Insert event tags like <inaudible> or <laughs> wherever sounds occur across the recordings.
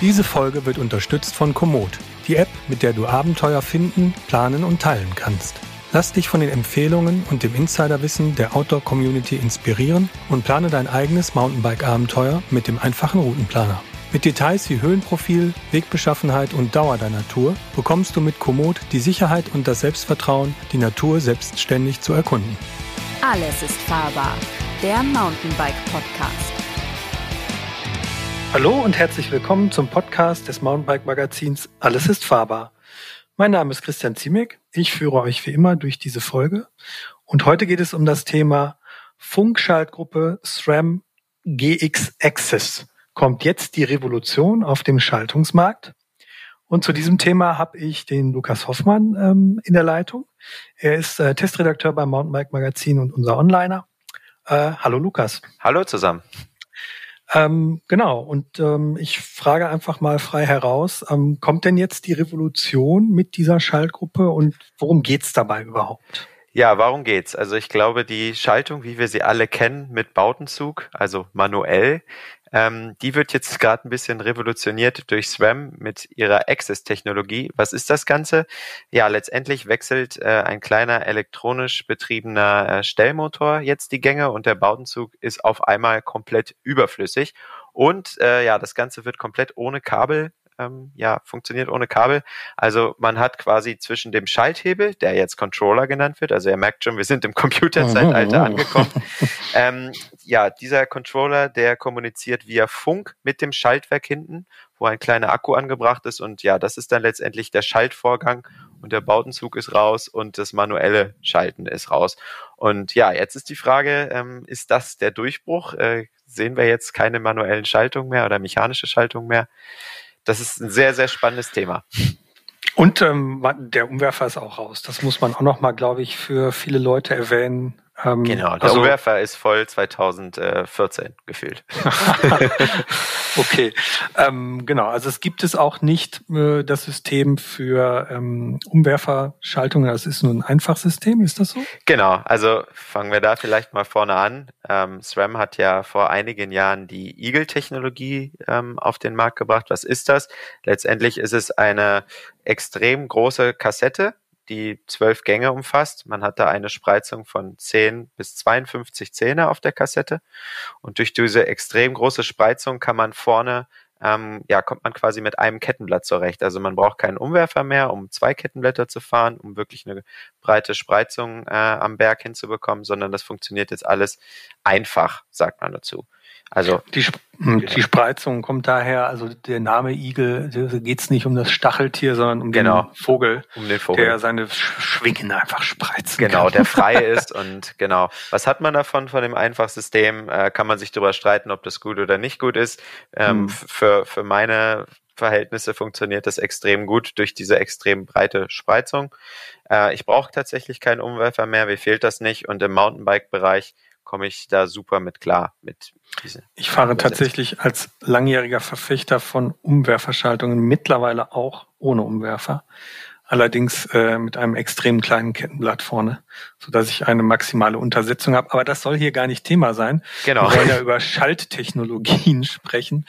Diese Folge wird unterstützt von Komoot, die App, mit der du Abenteuer finden, planen und teilen kannst. Lass dich von den Empfehlungen und dem Insiderwissen der Outdoor-Community inspirieren und plane dein eigenes Mountainbike-Abenteuer mit dem einfachen Routenplaner. Mit Details wie Höhenprofil, Wegbeschaffenheit und Dauer deiner Tour bekommst du mit Komoot die Sicherheit und das Selbstvertrauen, die Natur selbstständig zu erkunden. Alles ist fahrbar. Der Mountainbike Podcast. Hallo und herzlich willkommen zum Podcast des Mountainbike Magazins Alles ist fahrbar. Mein Name ist Christian Ziemek. Ich führe euch wie immer durch diese Folge. Und heute geht es um das Thema Funkschaltgruppe SRAM GX Access. Kommt jetzt die Revolution auf dem Schaltungsmarkt? Und zu diesem Thema habe ich den Lukas Hoffmann ähm, in der Leitung. Er ist äh, Testredakteur beim Mountainbike Magazin und unser Onliner. Äh, hallo Lukas. Hallo zusammen. Ähm, genau, und ähm, ich frage einfach mal frei heraus, ähm, kommt denn jetzt die Revolution mit dieser Schaltgruppe und worum geht's dabei überhaupt? Ja, warum geht's? Also ich glaube, die Schaltung, wie wir sie alle kennen, mit Bautenzug, also manuell, ähm, die wird jetzt <laughs> gerade ein bisschen revolutioniert durch SRAM mit ihrer Access-Technologie. Was ist das Ganze? Ja, letztendlich wechselt äh, ein kleiner elektronisch betriebener äh, Stellmotor jetzt die Gänge und der Bautenzug ist auf einmal komplett überflüssig. Und äh, ja, das Ganze wird komplett ohne Kabel ähm, ja, funktioniert ohne Kabel. Also man hat quasi zwischen dem Schalthebel, der jetzt Controller genannt wird, also ihr merkt schon, wir sind im Computerzeitalter mhm. angekommen. <laughs> ähm, ja, dieser Controller, der kommuniziert via Funk mit dem Schaltwerk hinten, wo ein kleiner Akku angebracht ist und ja, das ist dann letztendlich der Schaltvorgang und der Bautenzug ist raus und das manuelle Schalten ist raus. Und ja, jetzt ist die Frage, ähm, ist das der Durchbruch? Äh, sehen wir jetzt keine manuellen Schaltungen mehr oder mechanische Schaltungen mehr? Das ist ein sehr, sehr spannendes Thema. Und ähm, der Umwerfer ist auch raus. Das muss man auch noch mal, glaube ich, für viele Leute erwähnen. Ähm, genau, der also, Umwerfer ist voll 2014 gefühlt. <laughs> <laughs> okay, ähm, genau. Also es gibt es auch nicht äh, das System für ähm, Umwerferschaltungen. Das ist nur ein Einfachsystem, ist das so? Genau. Also fangen wir da vielleicht mal vorne an. Ähm, SRAM hat ja vor einigen Jahren die Eagle-Technologie ähm, auf den Markt gebracht. Was ist das? Letztendlich ist es eine extrem große Kassette, die zwölf Gänge umfasst. Man hat da eine Spreizung von 10 bis 52 Zähne auf der Kassette. Und durch diese extrem große Spreizung kann man vorne, ähm, ja, kommt man quasi mit einem Kettenblatt zurecht. Also man braucht keinen Umwerfer mehr, um zwei Kettenblätter zu fahren, um wirklich eine breite Spreizung äh, am Berg hinzubekommen, sondern das funktioniert jetzt alles einfach, sagt man dazu. Also die, hm, die Spreizung kommt daher, also der Name Igel, da geht es nicht um das Stacheltier, sondern um genau, den Vogel, um den Vogel, der seine Schwingen einfach spreizen Genau, kann. der frei <laughs> ist und genau. Was hat man davon von dem Einfachsystem? Äh, kann man sich darüber streiten, ob das gut oder nicht gut ist. Ähm, hm. Für, für meine Verhältnisse funktioniert das extrem gut durch diese extrem breite Spreizung. Äh, ich brauche tatsächlich keinen Umwerfer mehr, mir fehlt das nicht und im Mountainbike-Bereich komme ich da super mit klar mit diese. Ich fahre tatsächlich als langjähriger Verfechter von Umwerferschaltungen mittlerweile auch ohne Umwerfer. Allerdings äh, mit einem extrem kleinen Kettenblatt vorne, so dass ich eine maximale Untersetzung habe. Aber das soll hier gar nicht Thema sein. Genau. Wir wollen ja über Schalttechnologien <laughs> sprechen.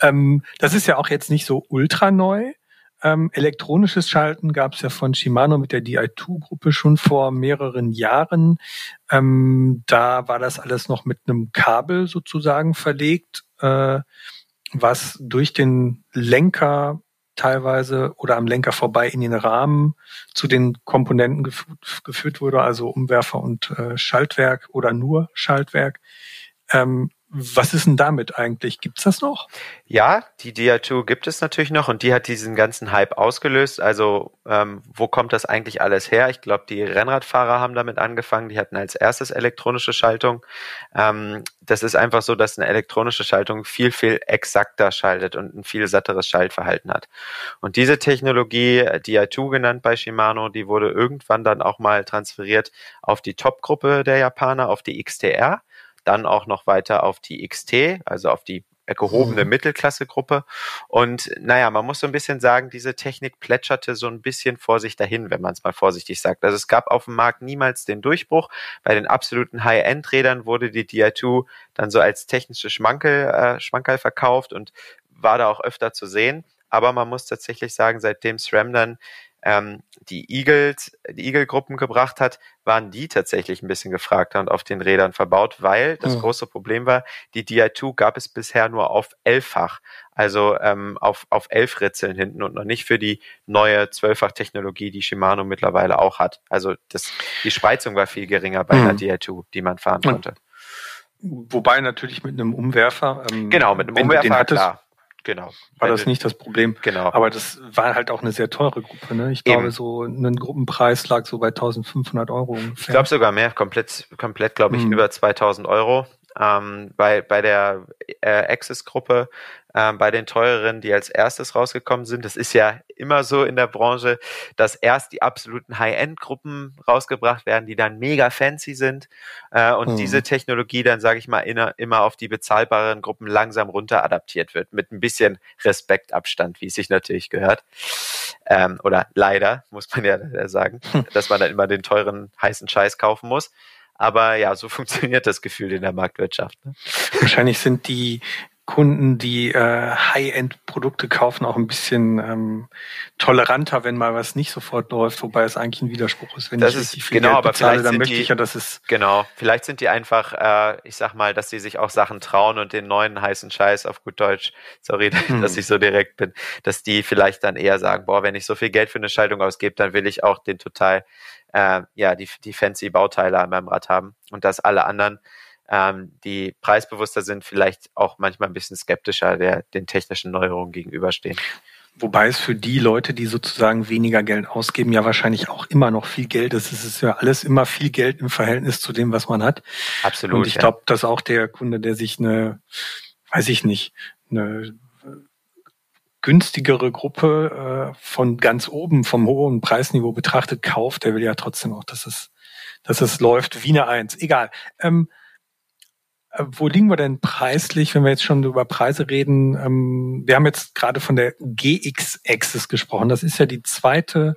Ähm, das ist ja auch jetzt nicht so ultra neu. Ähm, elektronisches Schalten gab es ja von Shimano mit der Di2-Gruppe schon vor mehreren Jahren. Ähm, da war das alles noch mit einem Kabel sozusagen verlegt, äh, was durch den Lenker teilweise oder am Lenker vorbei in den Rahmen zu den Komponenten gef geführt wurde, also Umwerfer und äh, Schaltwerk oder nur Schaltwerk. Ähm, was ist denn damit eigentlich? Gibt's das noch? Ja, die Dia2 gibt es natürlich noch und die hat diesen ganzen Hype ausgelöst. Also ähm, wo kommt das eigentlich alles her? Ich glaube, die Rennradfahrer haben damit angefangen. Die hatten als erstes elektronische Schaltung. Ähm, das ist einfach so, dass eine elektronische Schaltung viel, viel exakter schaltet und ein viel satteres Schaltverhalten hat. Und diese Technologie, Dia2 genannt bei Shimano, die wurde irgendwann dann auch mal transferiert auf die Top-Gruppe der Japaner, auf die XTR dann auch noch weiter auf die XT, also auf die gehobene mhm. Mittelklasse-Gruppe. Und naja, man muss so ein bisschen sagen, diese Technik plätscherte so ein bisschen vor sich dahin, wenn man es mal vorsichtig sagt. Also es gab auf dem Markt niemals den Durchbruch. Bei den absoluten High-End-Rädern wurde die Di2 dann so als technische Schmankel, äh, Schmankerl verkauft und war da auch öfter zu sehen. Aber man muss tatsächlich sagen, seitdem SRAM dann ähm, die Eagles, die Eagle-Gruppen gebracht hat, waren die tatsächlich ein bisschen gefragter und auf den Rädern verbaut, weil das mhm. große Problem war, die Di2 gab es bisher nur auf elffach, also ähm, auf, auf elf Ritzeln hinten und noch nicht für die neue Zwölffach-Technologie, die Shimano mittlerweile auch hat. Also das, die Spreizung war viel geringer bei mhm. der Di2, die man fahren konnte. Wobei natürlich mit einem Umwerfer. Ähm, genau, mit einem Umwerfer, hattest, klar. Genau. War das nicht das Problem. Genau. Aber das war halt auch eine sehr teure Gruppe. Ne? Ich Eben. glaube, so ein Gruppenpreis lag so bei 1500 Euro ungefähr. Ich glaube sogar mehr, komplett, komplett glaube ich, mhm. über 2000 Euro. Ähm, bei, bei der äh, Access-Gruppe ähm, bei den teureren, die als erstes rausgekommen sind. Das ist ja immer so in der Branche, dass erst die absoluten High-End-Gruppen rausgebracht werden, die dann mega fancy sind äh, und mhm. diese Technologie dann, sage ich mal, in, immer auf die bezahlbaren Gruppen langsam runter adaptiert wird, mit ein bisschen Respektabstand, wie es sich natürlich gehört. Ähm, oder leider, muss man ja sagen, hm. dass man dann immer den teuren, heißen Scheiß kaufen muss. Aber ja, so <laughs> funktioniert das Gefühl in der Marktwirtschaft. Ne? Wahrscheinlich sind die Kunden, die äh, High-End-Produkte kaufen, auch ein bisschen ähm, toleranter, wenn mal was nicht sofort läuft, wobei es eigentlich ein Widerspruch ist. Wenn das ich ist viel genau, Geld aber bezahle, dann möchte die, ich ja, dass es genau. Vielleicht sind die einfach, äh, ich sag mal, dass sie sich auch Sachen trauen und den neuen heißen Scheiß auf gut Deutsch, sorry, <laughs> hm. dass ich so direkt bin, dass die vielleicht dann eher sagen, boah, wenn ich so viel Geld für eine Schaltung ausgebe, dann will ich auch den total, äh, ja, die die fancy Bauteile an meinem Rad haben und dass alle anderen ähm, die preisbewusster sind, vielleicht auch manchmal ein bisschen skeptischer der, den technischen Neuerungen gegenüberstehen. Wobei es für die Leute, die sozusagen weniger Geld ausgeben, ja wahrscheinlich auch immer noch viel Geld ist. Es ist ja alles immer viel Geld im Verhältnis zu dem, was man hat. Absolut. Und ich ja. glaube, dass auch der Kunde, der sich eine, weiß ich nicht, eine günstigere Gruppe äh, von ganz oben, vom hohen Preisniveau betrachtet, kauft, der will ja trotzdem auch, dass es, dass es läuft wie eine Eins. Egal. Ähm, äh, wo liegen wir denn preislich, wenn wir jetzt schon über Preise reden? Ähm, wir haben jetzt gerade von der GX-Axis gesprochen. Das ist ja die zweite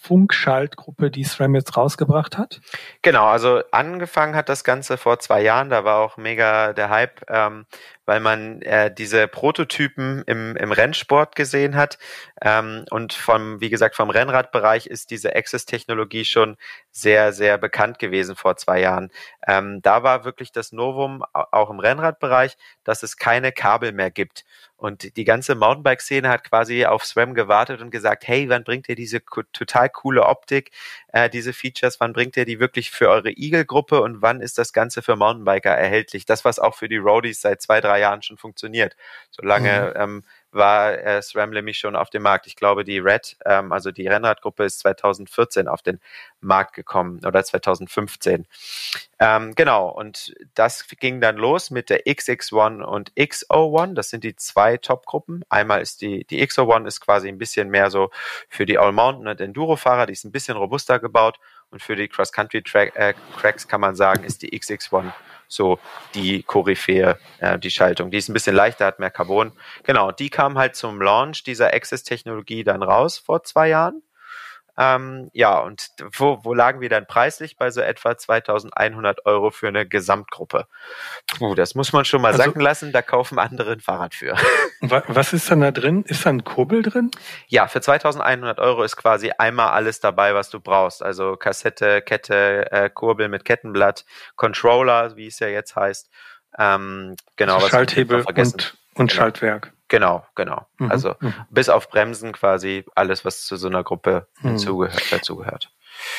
Funkschaltgruppe, die SRAM jetzt rausgebracht hat? Genau, also angefangen hat das Ganze vor zwei Jahren, da war auch mega der Hype, ähm, weil man äh, diese Prototypen im, im Rennsport gesehen hat. Ähm, und vom, wie gesagt, vom Rennradbereich ist diese Access-Technologie schon sehr, sehr bekannt gewesen vor zwei Jahren. Ähm, da war wirklich das Novum, auch im Rennradbereich, dass es keine Kabel mehr gibt. Und die ganze Mountainbike-Szene hat quasi auf SRAM gewartet und gesagt, hey, wann bringt ihr diese total coole Optik, äh, diese Features, wann bringt ihr die wirklich für eure Eagle-Gruppe und wann ist das Ganze für Mountainbiker erhältlich? Das, was auch für die Roadies seit zwei, drei Jahren schon funktioniert. Solange mhm. ähm, war äh, SRAM nämlich schon auf dem Markt. Ich glaube, die Red, ähm, also die Rennradgruppe, ist 2014 auf den Markt gekommen oder 2015. Ähm, genau, und das ging dann los mit der XX1 und XO1. Das sind die zwei Top-Gruppen. Einmal ist die, die XO1 ist quasi ein bisschen mehr so für die All-Mountain- und Enduro-Fahrer, die ist ein bisschen robuster gebaut. Und für die Cross-Country-Cracks äh, kann man sagen, ist die XX1 so die Koryphäe, äh, die Schaltung. Die ist ein bisschen leichter, hat mehr Carbon. Genau, die kam halt zum Launch dieser Access-Technologie dann raus vor zwei Jahren. Ähm, ja, und wo, wo lagen wir dann preislich? Bei so etwa 2100 Euro für eine Gesamtgruppe. Puh, das muss man schon mal also, sacken lassen, da kaufen andere ein Fahrrad für. <laughs> Was ist dann da drin? Ist da ein Kurbel drin? Ja, für 2100 Euro ist quasi einmal alles dabei, was du brauchst. Also Kassette, Kette, äh, Kurbel mit Kettenblatt, Controller, wie es ja jetzt heißt. Ähm, genau, also Schalthebel und, und genau. Schaltwerk. Genau, genau. Mhm. Also mhm. bis auf Bremsen quasi alles, was zu so einer Gruppe mhm. hinzugehört, dazugehört.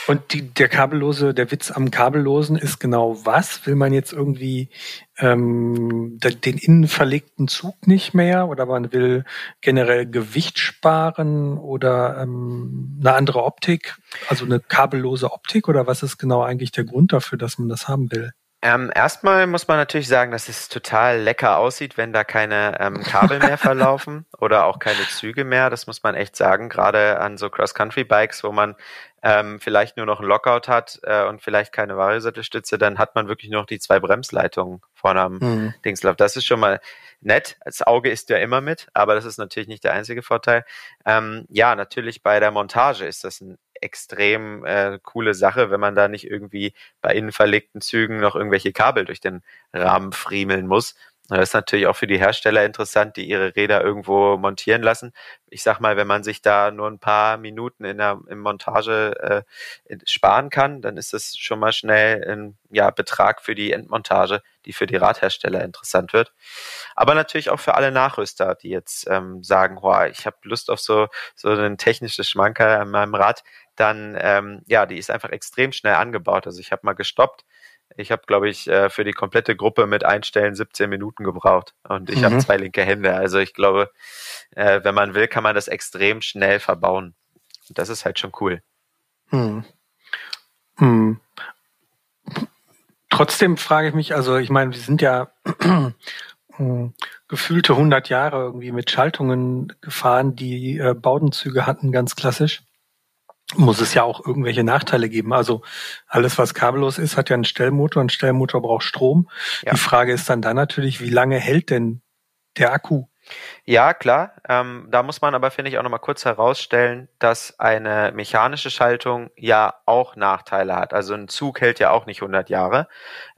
Und die, der kabellose, der Witz am kabellosen ist genau was? Will man jetzt irgendwie ähm, den innen verlegten Zug nicht mehr oder man will generell Gewicht sparen oder ähm, eine andere Optik, also eine kabellose Optik oder was ist genau eigentlich der Grund dafür, dass man das haben will? Ähm, erstmal muss man natürlich sagen, dass es total lecker aussieht, wenn da keine ähm, Kabel mehr <laughs> verlaufen oder auch keine Züge mehr. Das muss man echt sagen, gerade an so Cross-Country-Bikes, wo man ähm, vielleicht nur noch ein Lockout hat äh, und vielleicht keine Variosattelstütze, dann hat man wirklich nur noch die zwei Bremsleitungen vorne am mhm. Dingslauf. Das ist schon mal nett. Das Auge ist ja immer mit, aber das ist natürlich nicht der einzige Vorteil. Ähm, ja, natürlich bei der Montage ist das ein extrem äh, coole Sache, wenn man da nicht irgendwie bei innen verlegten Zügen noch irgendwelche Kabel durch den Rahmen friemeln muss. Das ist natürlich auch für die Hersteller interessant, die ihre Räder irgendwo montieren lassen. Ich sag mal, wenn man sich da nur ein paar Minuten in der in Montage äh, sparen kann, dann ist das schon mal schnell ein ja, Betrag für die Endmontage, die für die Radhersteller interessant wird. Aber natürlich auch für alle Nachrüster, die jetzt ähm, sagen, oh, ich habe Lust auf so, so ein technisches Schmankerl an meinem Rad, dann ähm, ja, die ist einfach extrem schnell angebaut. Also ich habe mal gestoppt, ich habe, glaube ich, äh, für die komplette Gruppe mit Einstellen 17 Minuten gebraucht. Und ich mhm. habe zwei linke Hände. Also ich glaube, äh, wenn man will, kann man das extrem schnell verbauen. Und das ist halt schon cool. Hm. Hm. Trotzdem frage ich mich, also ich meine, wir sind ja hm, gefühlte 100 Jahre irgendwie mit Schaltungen gefahren, die äh, Baudenzüge hatten, ganz klassisch muss es ja auch irgendwelche Nachteile geben. Also alles, was kabellos ist, hat ja einen Stellmotor. Ein Stellmotor braucht Strom. Ja. Die Frage ist dann dann natürlich, wie lange hält denn der Akku? Ja, klar. Ähm, da muss man aber, finde ich, auch nochmal kurz herausstellen, dass eine mechanische Schaltung ja auch Nachteile hat. Also ein Zug hält ja auch nicht 100 Jahre.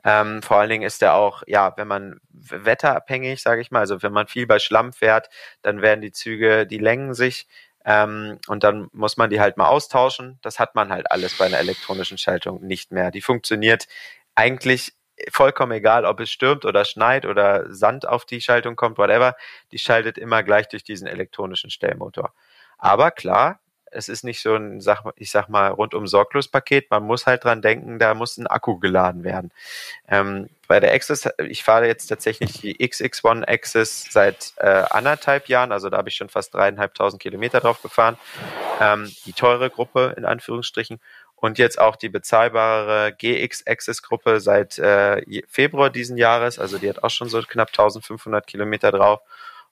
Ähm, vor allen Dingen ist der auch, ja, wenn man wetterabhängig, sage ich mal, also wenn man viel bei Schlamm fährt, dann werden die Züge, die längen sich. Ähm, und dann muss man die halt mal austauschen. Das hat man halt alles bei einer elektronischen Schaltung nicht mehr. Die funktioniert eigentlich vollkommen egal, ob es stürmt oder schneit oder Sand auf die Schaltung kommt, whatever. Die schaltet immer gleich durch diesen elektronischen Stellmotor. Aber klar, es ist nicht so ein, ich sag mal, rundum sorglos Paket. Man muss halt dran denken, da muss ein Akku geladen werden. Ähm, bei der Access, ich fahre jetzt tatsächlich die XX1 Access seit äh, anderthalb Jahren, also da habe ich schon fast dreieinhalbtausend Kilometer drauf gefahren. Ähm, die teure Gruppe in Anführungsstrichen und jetzt auch die bezahlbare GX Access Gruppe seit äh, Februar diesen Jahres, also die hat auch schon so knapp 1500 Kilometer drauf.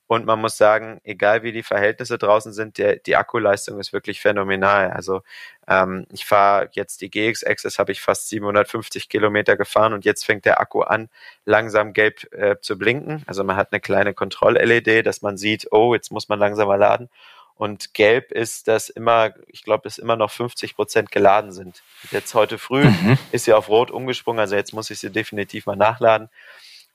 Und man muss sagen, egal wie die Verhältnisse draußen sind, der, die Akkuleistung ist wirklich phänomenal. Also ähm, ich fahre jetzt die GX Access, habe ich fast 750 Kilometer gefahren und jetzt fängt der Akku an, langsam gelb äh, zu blinken. Also man hat eine kleine Kontroll-LED, dass man sieht, oh, jetzt muss man langsamer laden. Und gelb ist, dass immer, ich glaube, es immer noch 50 Prozent geladen sind. Jetzt heute früh mhm. ist sie auf Rot umgesprungen, also jetzt muss ich sie definitiv mal nachladen.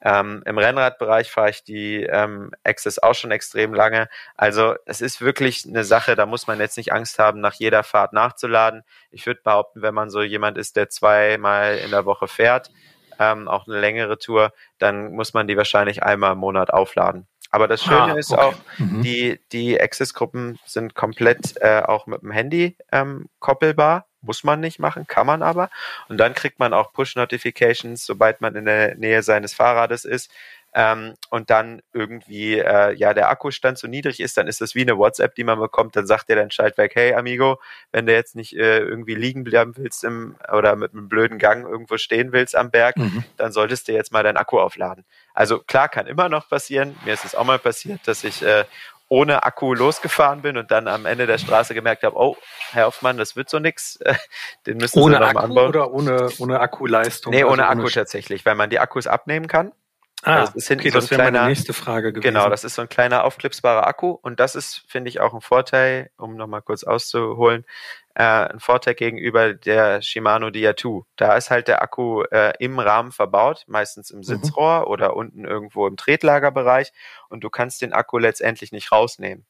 Ähm, Im Rennradbereich fahre ich die ähm, Access auch schon extrem lange. Also es ist wirklich eine Sache, da muss man jetzt nicht Angst haben, nach jeder Fahrt nachzuladen. Ich würde behaupten, wenn man so jemand ist, der zweimal in der Woche fährt, ähm, auch eine längere Tour, dann muss man die wahrscheinlich einmal im Monat aufladen. Aber das Schöne ah, ist okay. auch, mhm. die, die Access-Gruppen sind komplett äh, auch mit dem Handy ähm, koppelbar. Muss man nicht machen, kann man aber. Und dann kriegt man auch Push-Notifications, sobald man in der Nähe seines Fahrrades ist. Ähm, und dann irgendwie äh, ja der Akkustand so niedrig ist, dann ist das wie eine WhatsApp, die man bekommt. Dann sagt dir dein Schaltwerk, hey Amigo, wenn du jetzt nicht äh, irgendwie liegen bleiben willst im oder mit einem blöden Gang irgendwo stehen willst am Berg, mhm. dann solltest du jetzt mal deinen Akku aufladen. Also klar, kann immer noch passieren. Mir ist es auch mal passiert, dass ich äh, ohne Akku losgefahren bin und dann am Ende der Straße gemerkt habe, oh, Herr Hoffmann, das wird so nix. <laughs> Den müssen ohne Sie noch Akku anbauen. Oder ohne, ohne Akkuleistung? Nee, ohne also Akku tatsächlich, weil man die Akkus abnehmen kann. Ah, also das ist hinten okay, so das wäre meine nächste Frage gewesen. Genau, das ist so ein kleiner aufklipsbarer Akku und das ist, finde ich, auch ein Vorteil, um nochmal kurz auszuholen, äh, ein Vorteil gegenüber der Shimano Dia2. Da ist halt der Akku äh, im Rahmen verbaut, meistens im mhm. Sitzrohr mhm. oder unten irgendwo im Tretlagerbereich und du kannst den Akku letztendlich nicht rausnehmen.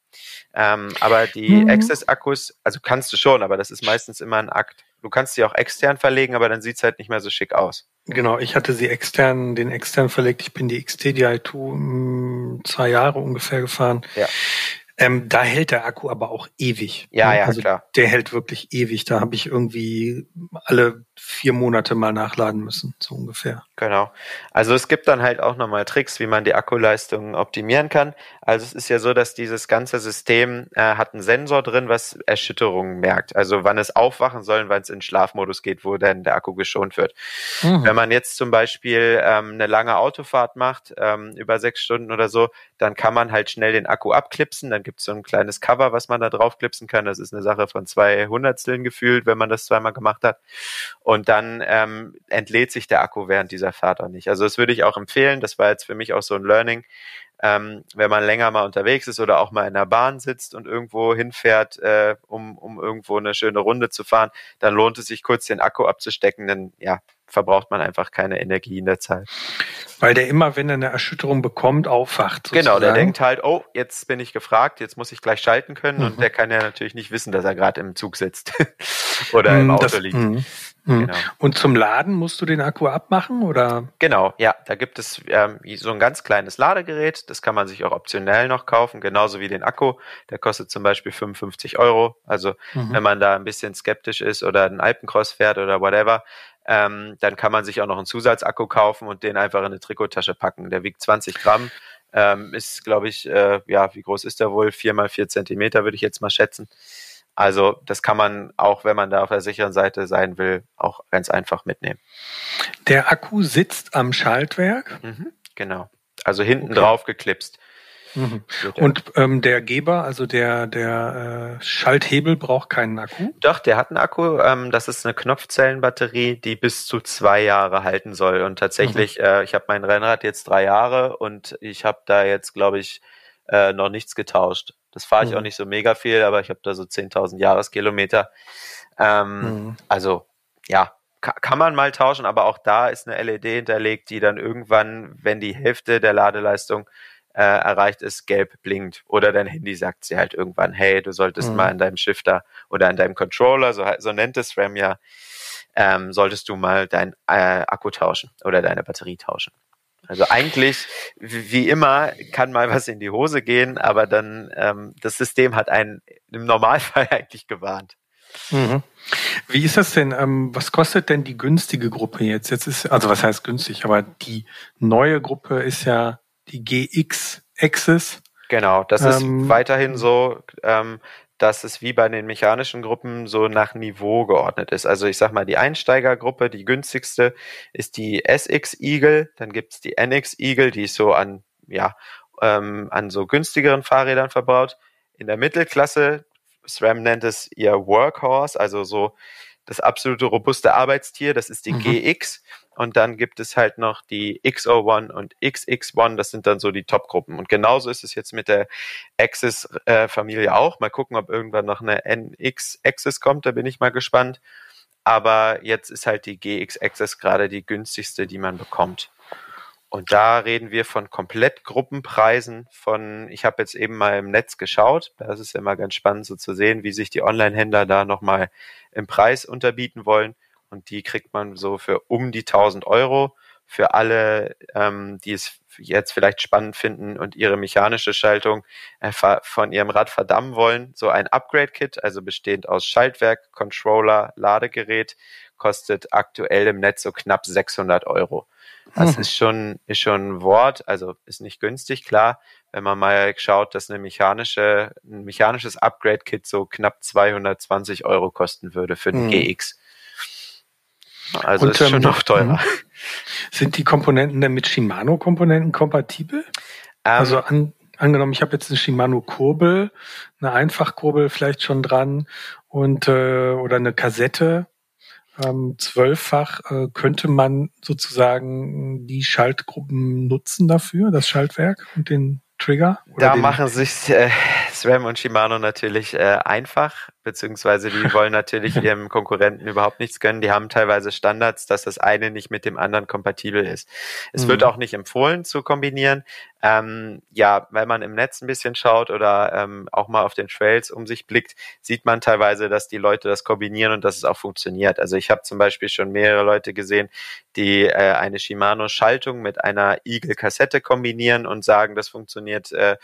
Ähm, aber die mhm. Access-Akkus, also kannst du schon, aber das ist meistens immer ein Akt. Du kannst sie auch extern verlegen, aber dann sieht's halt nicht mehr so schick aus. Genau, ich hatte sie extern, den extern verlegt. Ich bin die XT-Di2 hm, zwei Jahre ungefähr gefahren. Ja. Ähm, da hält der Akku aber auch ewig. Ja, ja, also klar. Der hält wirklich ewig. Da habe ich irgendwie alle vier Monate mal nachladen müssen, so ungefähr. Genau. Also es gibt dann halt auch nochmal Tricks, wie man die Akkuleistung optimieren kann. Also es ist ja so, dass dieses ganze System äh, hat einen Sensor drin, was Erschütterungen merkt. Also wann es aufwachen soll, wann es in Schlafmodus geht, wo dann der Akku geschont wird. Mhm. Wenn man jetzt zum Beispiel ähm, eine lange Autofahrt macht, ähm, über sechs Stunden oder so, dann kann man halt schnell den Akku abklipsen. Dann gibt es so ein kleines Cover, was man da drauf klipsen kann. Das ist eine Sache von zwei Hundertsteln gefühlt, wenn man das zweimal gemacht hat. Und dann ähm, entlädt sich der Akku während dieser Fahrt auch nicht. Also das würde ich auch empfehlen. Das war jetzt für mich auch so ein Learning. Ähm, wenn man länger mal unterwegs ist oder auch mal in der Bahn sitzt und irgendwo hinfährt, äh, um, um irgendwo eine schöne Runde zu fahren, dann lohnt es sich kurz den Akku abzustecken, denn ja, verbraucht man einfach keine Energie in der Zeit. Weil der immer, wenn er eine Erschütterung bekommt, aufwacht. Sozusagen. Genau, der denkt halt, oh, jetzt bin ich gefragt, jetzt muss ich gleich schalten können mhm. und der kann ja natürlich nicht wissen, dass er gerade im Zug sitzt <laughs> oder im Auto das, liegt. Mh. Genau. Und zum Laden musst du den Akku abmachen oder? Genau, ja, da gibt es ähm, so ein ganz kleines Ladegerät, das kann man sich auch optionell noch kaufen, genauso wie den Akku. Der kostet zum Beispiel 55 Euro. Also mhm. wenn man da ein bisschen skeptisch ist oder einen Alpencross fährt oder whatever, ähm, dann kann man sich auch noch einen Zusatzakku kaufen und den einfach in eine Trikottasche packen. Der wiegt 20 Gramm, ähm, ist, glaube ich, äh, ja, wie groß ist der wohl? Vier mal vier Zentimeter, würde ich jetzt mal schätzen. Also das kann man auch, wenn man da auf der sicheren Seite sein will, auch ganz einfach mitnehmen. Der Akku sitzt am Schaltwerk? Mhm, genau. Also hinten okay. drauf geklipst. Mhm. Und ähm, der Geber, also der, der äh, Schalthebel braucht keinen Akku? Doch, der hat einen Akku. Ähm, das ist eine Knopfzellenbatterie, die bis zu zwei Jahre halten soll. Und tatsächlich, mhm. äh, ich habe mein Rennrad jetzt drei Jahre und ich habe da jetzt, glaube ich, äh, noch nichts getauscht. Das fahre ich mhm. auch nicht so mega viel, aber ich habe da so 10.000 Jahreskilometer. Ähm, mhm. Also ja, kann man mal tauschen, aber auch da ist eine LED hinterlegt, die dann irgendwann, wenn die Hälfte der Ladeleistung äh, erreicht ist, gelb blinkt. Oder dein Handy sagt sie halt irgendwann, hey, du solltest mhm. mal an deinem Shifter oder an deinem Controller, so, so nennt es RAM ja, ähm, solltest du mal dein äh, Akku tauschen oder deine Batterie tauschen. Also eigentlich, wie immer, kann mal was in die Hose gehen, aber dann ähm, das System hat einen im Normalfall <laughs> eigentlich gewarnt. Mhm. Wie ist das denn? Ähm, was kostet denn die günstige Gruppe jetzt? Jetzt ist, also was heißt günstig, aber die neue Gruppe ist ja die GX Access. Genau, das ist ähm, weiterhin so. Ähm, dass es wie bei den mechanischen Gruppen so nach Niveau geordnet ist. Also ich sag mal, die Einsteigergruppe, die günstigste ist die SX Eagle, dann gibt's die NX Eagle, die ist so an, ja, ähm, an so günstigeren Fahrrädern verbaut. In der Mittelklasse, SRAM nennt es ihr Workhorse, also so das absolute robuste Arbeitstier, das ist die mhm. GX. Und dann gibt es halt noch die XO1 und XX1, das sind dann so die Top-Gruppen. Und genauso ist es jetzt mit der Axis-Familie auch. Mal gucken, ob irgendwann noch eine NX-Axis kommt, da bin ich mal gespannt. Aber jetzt ist halt die GX-Axis gerade die günstigste, die man bekommt. Und da reden wir von Komplettgruppenpreisen von, ich habe jetzt eben mal im Netz geschaut, das ist immer ganz spannend so zu sehen, wie sich die Online-Händler da nochmal im Preis unterbieten wollen und die kriegt man so für um die 1000 Euro. Für alle, ähm, die es jetzt vielleicht spannend finden und ihre mechanische Schaltung äh, von ihrem Rad verdammen wollen, so ein Upgrade-Kit, also bestehend aus Schaltwerk, Controller, Ladegerät, kostet aktuell im Netz so knapp 600 Euro. Das hm. ist schon, ist schon ein Wort, also ist nicht günstig, klar. Wenn man mal schaut, dass eine mechanische, ein mechanisches Upgrade-Kit so knapp 220 Euro kosten würde für den hm. GX. Also Und, ist schon ähm, noch teurer. Hm. Sind die Komponenten denn mit Shimano-Komponenten kompatibel? Ähm, also an, angenommen, ich habe jetzt eine Shimano-Kurbel, eine Einfachkurbel vielleicht schon dran und äh, oder eine Kassette ähm, zwölffach äh, könnte man sozusagen die Schaltgruppen nutzen dafür, das Schaltwerk und den Trigger? da machen sich äh, SRAM und Shimano natürlich äh, einfach, beziehungsweise die wollen natürlich <laughs> ihrem Konkurrenten überhaupt nichts gönnen. Die haben teilweise Standards, dass das eine nicht mit dem anderen kompatibel ist. Es mhm. wird auch nicht empfohlen zu kombinieren. Ähm, ja, wenn man im Netz ein bisschen schaut oder ähm, auch mal auf den Trails um sich blickt, sieht man teilweise, dass die Leute das kombinieren und dass es auch funktioniert. Also ich habe zum Beispiel schon mehrere Leute gesehen, die äh, eine Shimano-Schaltung mit einer Eagle-Kassette kombinieren und sagen, das funktioniert äh,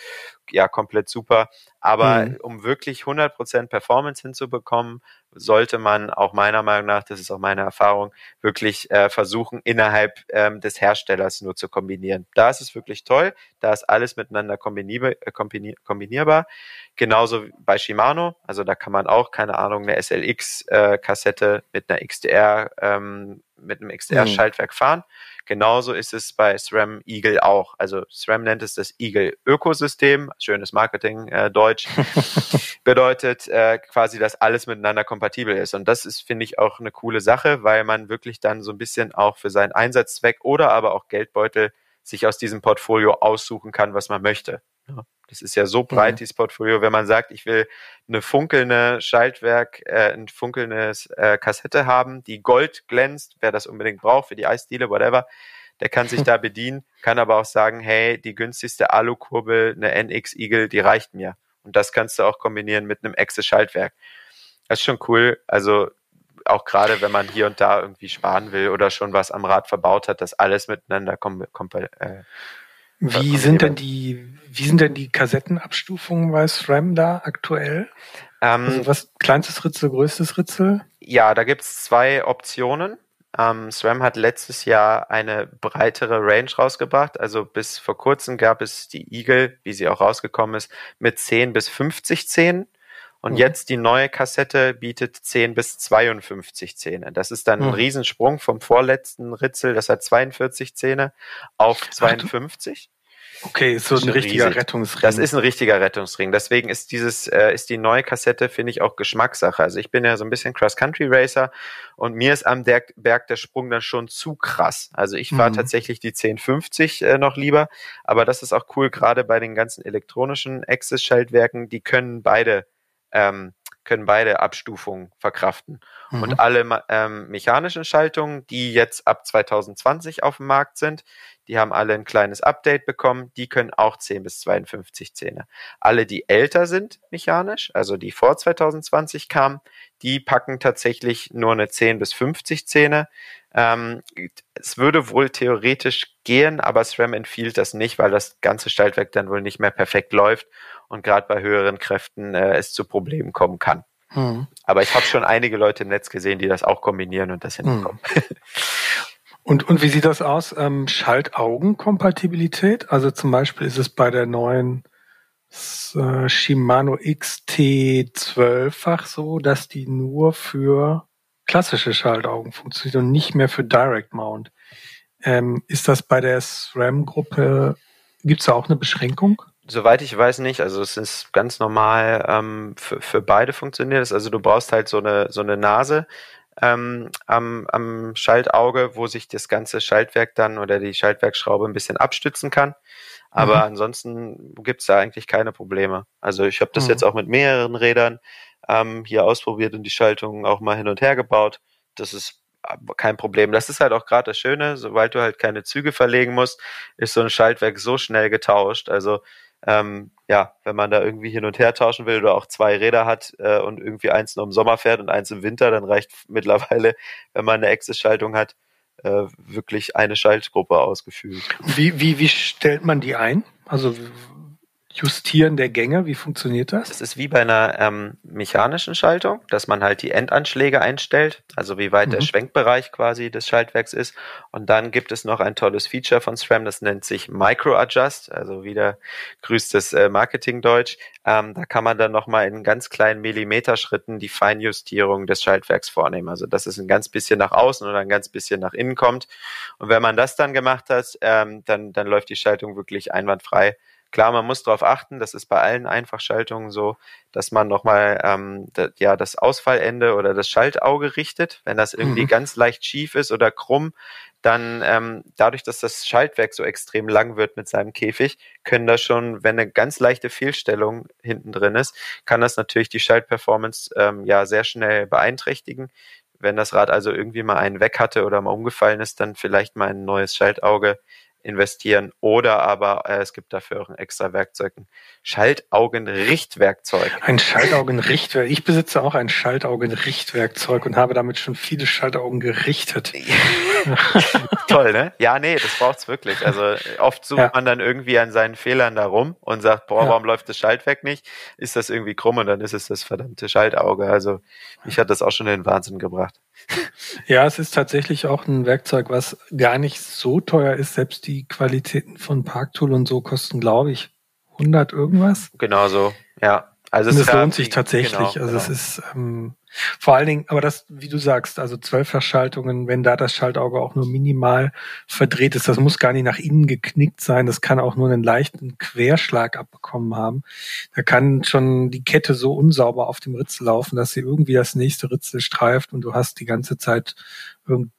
ja komplett super. Aber mhm. um wirklich 100% Performance hinzubekommen, sollte man auch meiner Meinung nach, das ist auch meine Erfahrung, wirklich äh, versuchen, innerhalb ähm, des Herstellers nur zu kombinieren. Da ist es wirklich toll, da ist alles miteinander kombinierbar. Äh, kombinierbar. Genauso bei Shimano, also da kann man auch, keine Ahnung, eine SLX-Kassette äh, mit einer XDR, ähm, mit einem XDR-Schaltwerk mhm. fahren. Genauso ist es bei SRAM Eagle auch. Also SRAM nennt es das Eagle Ökosystem, schönes Marketing äh, Deutsch, <laughs> bedeutet äh, quasi, dass alles miteinander kompatibel ist. Und das ist, finde ich, auch eine coole Sache, weil man wirklich dann so ein bisschen auch für seinen Einsatzzweck oder aber auch Geldbeutel sich aus diesem Portfolio aussuchen kann, was man möchte. Ja, Das ist ja so breit, mhm. dieses Portfolio, wenn man sagt, ich will eine funkelnde Schaltwerk, äh, ein funkelndes äh, Kassette haben, die Gold glänzt, wer das unbedingt braucht für die Eisdiele, whatever, der kann sich <laughs> da bedienen, kann aber auch sagen, hey, die günstigste Alukurbel, eine NX Eagle, die reicht mir. Und das kannst du auch kombinieren mit einem Exe-Schaltwerk. Das ist schon cool. Also auch gerade, wenn man hier und da irgendwie sparen will oder schon was am Rad verbaut hat, dass alles miteinander kommt. Kom äh, wie sind denn die, wie sind denn die Kassettenabstufungen bei SRAM da aktuell? Ähm, also was kleinstes Ritzel, größtes Ritzel? Ja, da gibt es zwei Optionen. Ähm, SRAM hat letztes Jahr eine breitere Range rausgebracht. Also bis vor kurzem gab es die Eagle, wie sie auch rausgekommen ist, mit 10 bis 50 Zähnen. Und mhm. jetzt die neue Kassette bietet 10 bis 52 Zähne. Das ist dann mhm. ein Riesensprung vom vorletzten Ritzel, das hat 42 Zähne, auf 52. Ach, Okay, ist so ein richtiger riesig. Rettungsring. Das ist ein richtiger Rettungsring. Deswegen ist dieses, äh, ist die neue Kassette, finde ich, auch Geschmackssache. Also ich bin ja so ein bisschen Cross-Country-Racer und mir ist am Berg, Berg der Sprung dann schon zu krass. Also ich fahre mhm. tatsächlich die 1050 äh, noch lieber, aber das ist auch cool, gerade bei den ganzen elektronischen Access-Schaltwerken, die können beide ähm, können beide Abstufungen verkraften. Mhm. Und alle ähm, mechanischen Schaltungen, die jetzt ab 2020 auf dem Markt sind, die haben alle ein kleines Update bekommen, die können auch 10 bis 52 Zähne. Alle, die älter sind mechanisch, also die vor 2020 kamen, die packen tatsächlich nur eine 10 bis 50 Zähne. Ähm, es würde wohl theoretisch gehen, aber SRAM empfiehlt das nicht, weil das ganze Schaltwerk dann wohl nicht mehr perfekt läuft und gerade bei höheren Kräften äh, es zu Problemen kommen kann. Hm. Aber ich habe schon einige Leute im Netz gesehen, die das auch kombinieren und das hinbekommen. Hm. Und, und wie sieht das aus? Ähm, Schaltaugenkompatibilität? Also zum Beispiel ist es bei der neuen äh, Shimano XT12-fach so, dass die nur für klassische Schaltaugen funktioniert und nicht mehr für Direct Mount. Ähm, ist das bei der SRAM-Gruppe, gibt es da auch eine Beschränkung? Soweit ich weiß nicht, also es ist ganz normal ähm, für, für beide funktioniert es. Also du brauchst halt so eine so eine Nase ähm, am, am Schaltauge, wo sich das ganze Schaltwerk dann oder die Schaltwerkschraube ein bisschen abstützen kann. Aber mhm. ansonsten gibt's da eigentlich keine Probleme. Also ich habe das mhm. jetzt auch mit mehreren Rädern ähm, hier ausprobiert und die Schaltung auch mal hin und her gebaut. Das ist kein Problem. Das ist halt auch gerade das Schöne, sobald du halt keine Züge verlegen musst, ist so ein Schaltwerk so schnell getauscht. Also ähm, ja, wenn man da irgendwie hin und her tauschen will oder auch zwei Räder hat äh, und irgendwie eins nur im Sommer fährt und eins im Winter, dann reicht <laughs> mittlerweile, wenn man eine Access-Schaltung hat, äh, wirklich eine Schaltgruppe ausgefühlt. Wie, wie, wie stellt man die ein? Also Justieren der Gänge, wie funktioniert das? Es ist wie bei einer ähm, mechanischen Schaltung, dass man halt die Endanschläge einstellt, also wie weit mhm. der Schwenkbereich quasi des Schaltwerks ist. Und dann gibt es noch ein tolles Feature von SRAM, das nennt sich Micro Adjust, also wieder grüßt das äh, Marketingdeutsch. Ähm, da kann man dann nochmal in ganz kleinen Millimeterschritten die Feinjustierung des Schaltwerks vornehmen. Also dass es ein ganz bisschen nach außen oder ein ganz bisschen nach innen kommt. Und wenn man das dann gemacht hat, ähm, dann, dann läuft die Schaltung wirklich einwandfrei. Klar, man muss darauf achten, das ist bei allen Einfachschaltungen so, dass man nochmal ähm, ja, das Ausfallende oder das Schaltauge richtet. Wenn das irgendwie mhm. ganz leicht schief ist oder krumm, dann ähm, dadurch, dass das Schaltwerk so extrem lang wird mit seinem Käfig, können da schon, wenn eine ganz leichte Fehlstellung hinten drin ist, kann das natürlich die Schaltperformance ähm, ja sehr schnell beeinträchtigen. Wenn das Rad also irgendwie mal einen weg hatte oder mal umgefallen ist, dann vielleicht mal ein neues Schaltauge investieren oder aber äh, es gibt dafür auch ein extra Werkzeug, ein Schaltaugenrichtwerkzeug. Ein Schaltaugenrichtwerk. Ich besitze auch ein Schaltaugenrichtwerkzeug und habe damit schon viele Schaltaugen gerichtet. <laughs> Toll, ne? Ja, nee, das braucht's wirklich. Also oft sucht ja. man dann irgendwie an seinen Fehlern da rum und sagt, boah, ja. warum läuft das Schaltwerk nicht? Ist das irgendwie krumm und dann ist es das verdammte Schaltauge. Also mich hat das auch schon in den Wahnsinn gebracht. Ja, es ist tatsächlich auch ein Werkzeug, was gar nicht so teuer ist. Selbst die Qualitäten von Parktool und so kosten, glaube ich, 100 irgendwas. Genau so, ja. Also es lohnt sich tatsächlich. Genau, also genau. es ist, ähm, Vor allen Dingen, aber das, wie du sagst, also Zwölfachschaltungen, wenn da das Schaltauge auch nur minimal verdreht ist, das muss gar nicht nach innen geknickt sein, das kann auch nur einen leichten Querschlag abbekommen haben. Da kann schon die Kette so unsauber auf dem Ritzel laufen, dass sie irgendwie das nächste Ritzel streift und du hast die ganze Zeit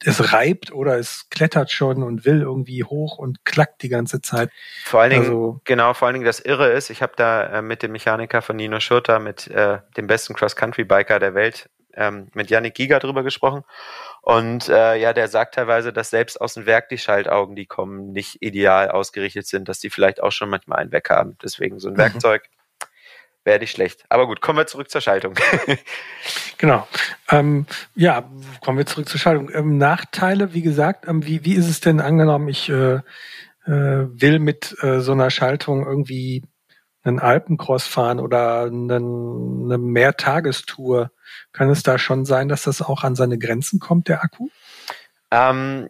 es reibt oder es klettert schon und will irgendwie hoch und klackt die ganze Zeit. Vor allen Dingen, also, genau, vor allen Dingen das Irre ist, ich habe da äh, mit dem Mechaniker von Nino Schurter, mit äh, dem besten Cross-Country-Biker der Welt, ähm, mit Yannick Giga drüber gesprochen. Und äh, ja, der sagt teilweise, dass selbst aus dem Werk die Schaltaugen, die kommen, nicht ideal ausgerichtet sind, dass die vielleicht auch schon manchmal einen weg haben. Deswegen so ein mhm. Werkzeug wäre nicht schlecht. Aber gut, kommen wir zurück zur Schaltung. <laughs> genau. Ähm, ja, kommen wir zurück zur Schaltung. Ähm, Nachteile, wie gesagt, ähm, wie, wie ist es denn angenommen, ich äh, äh, will mit äh, so einer Schaltung irgendwie einen Alpencross fahren oder einen, eine Mehrtagestour? Kann es da schon sein, dass das auch an seine Grenzen kommt, der Akku? Ähm,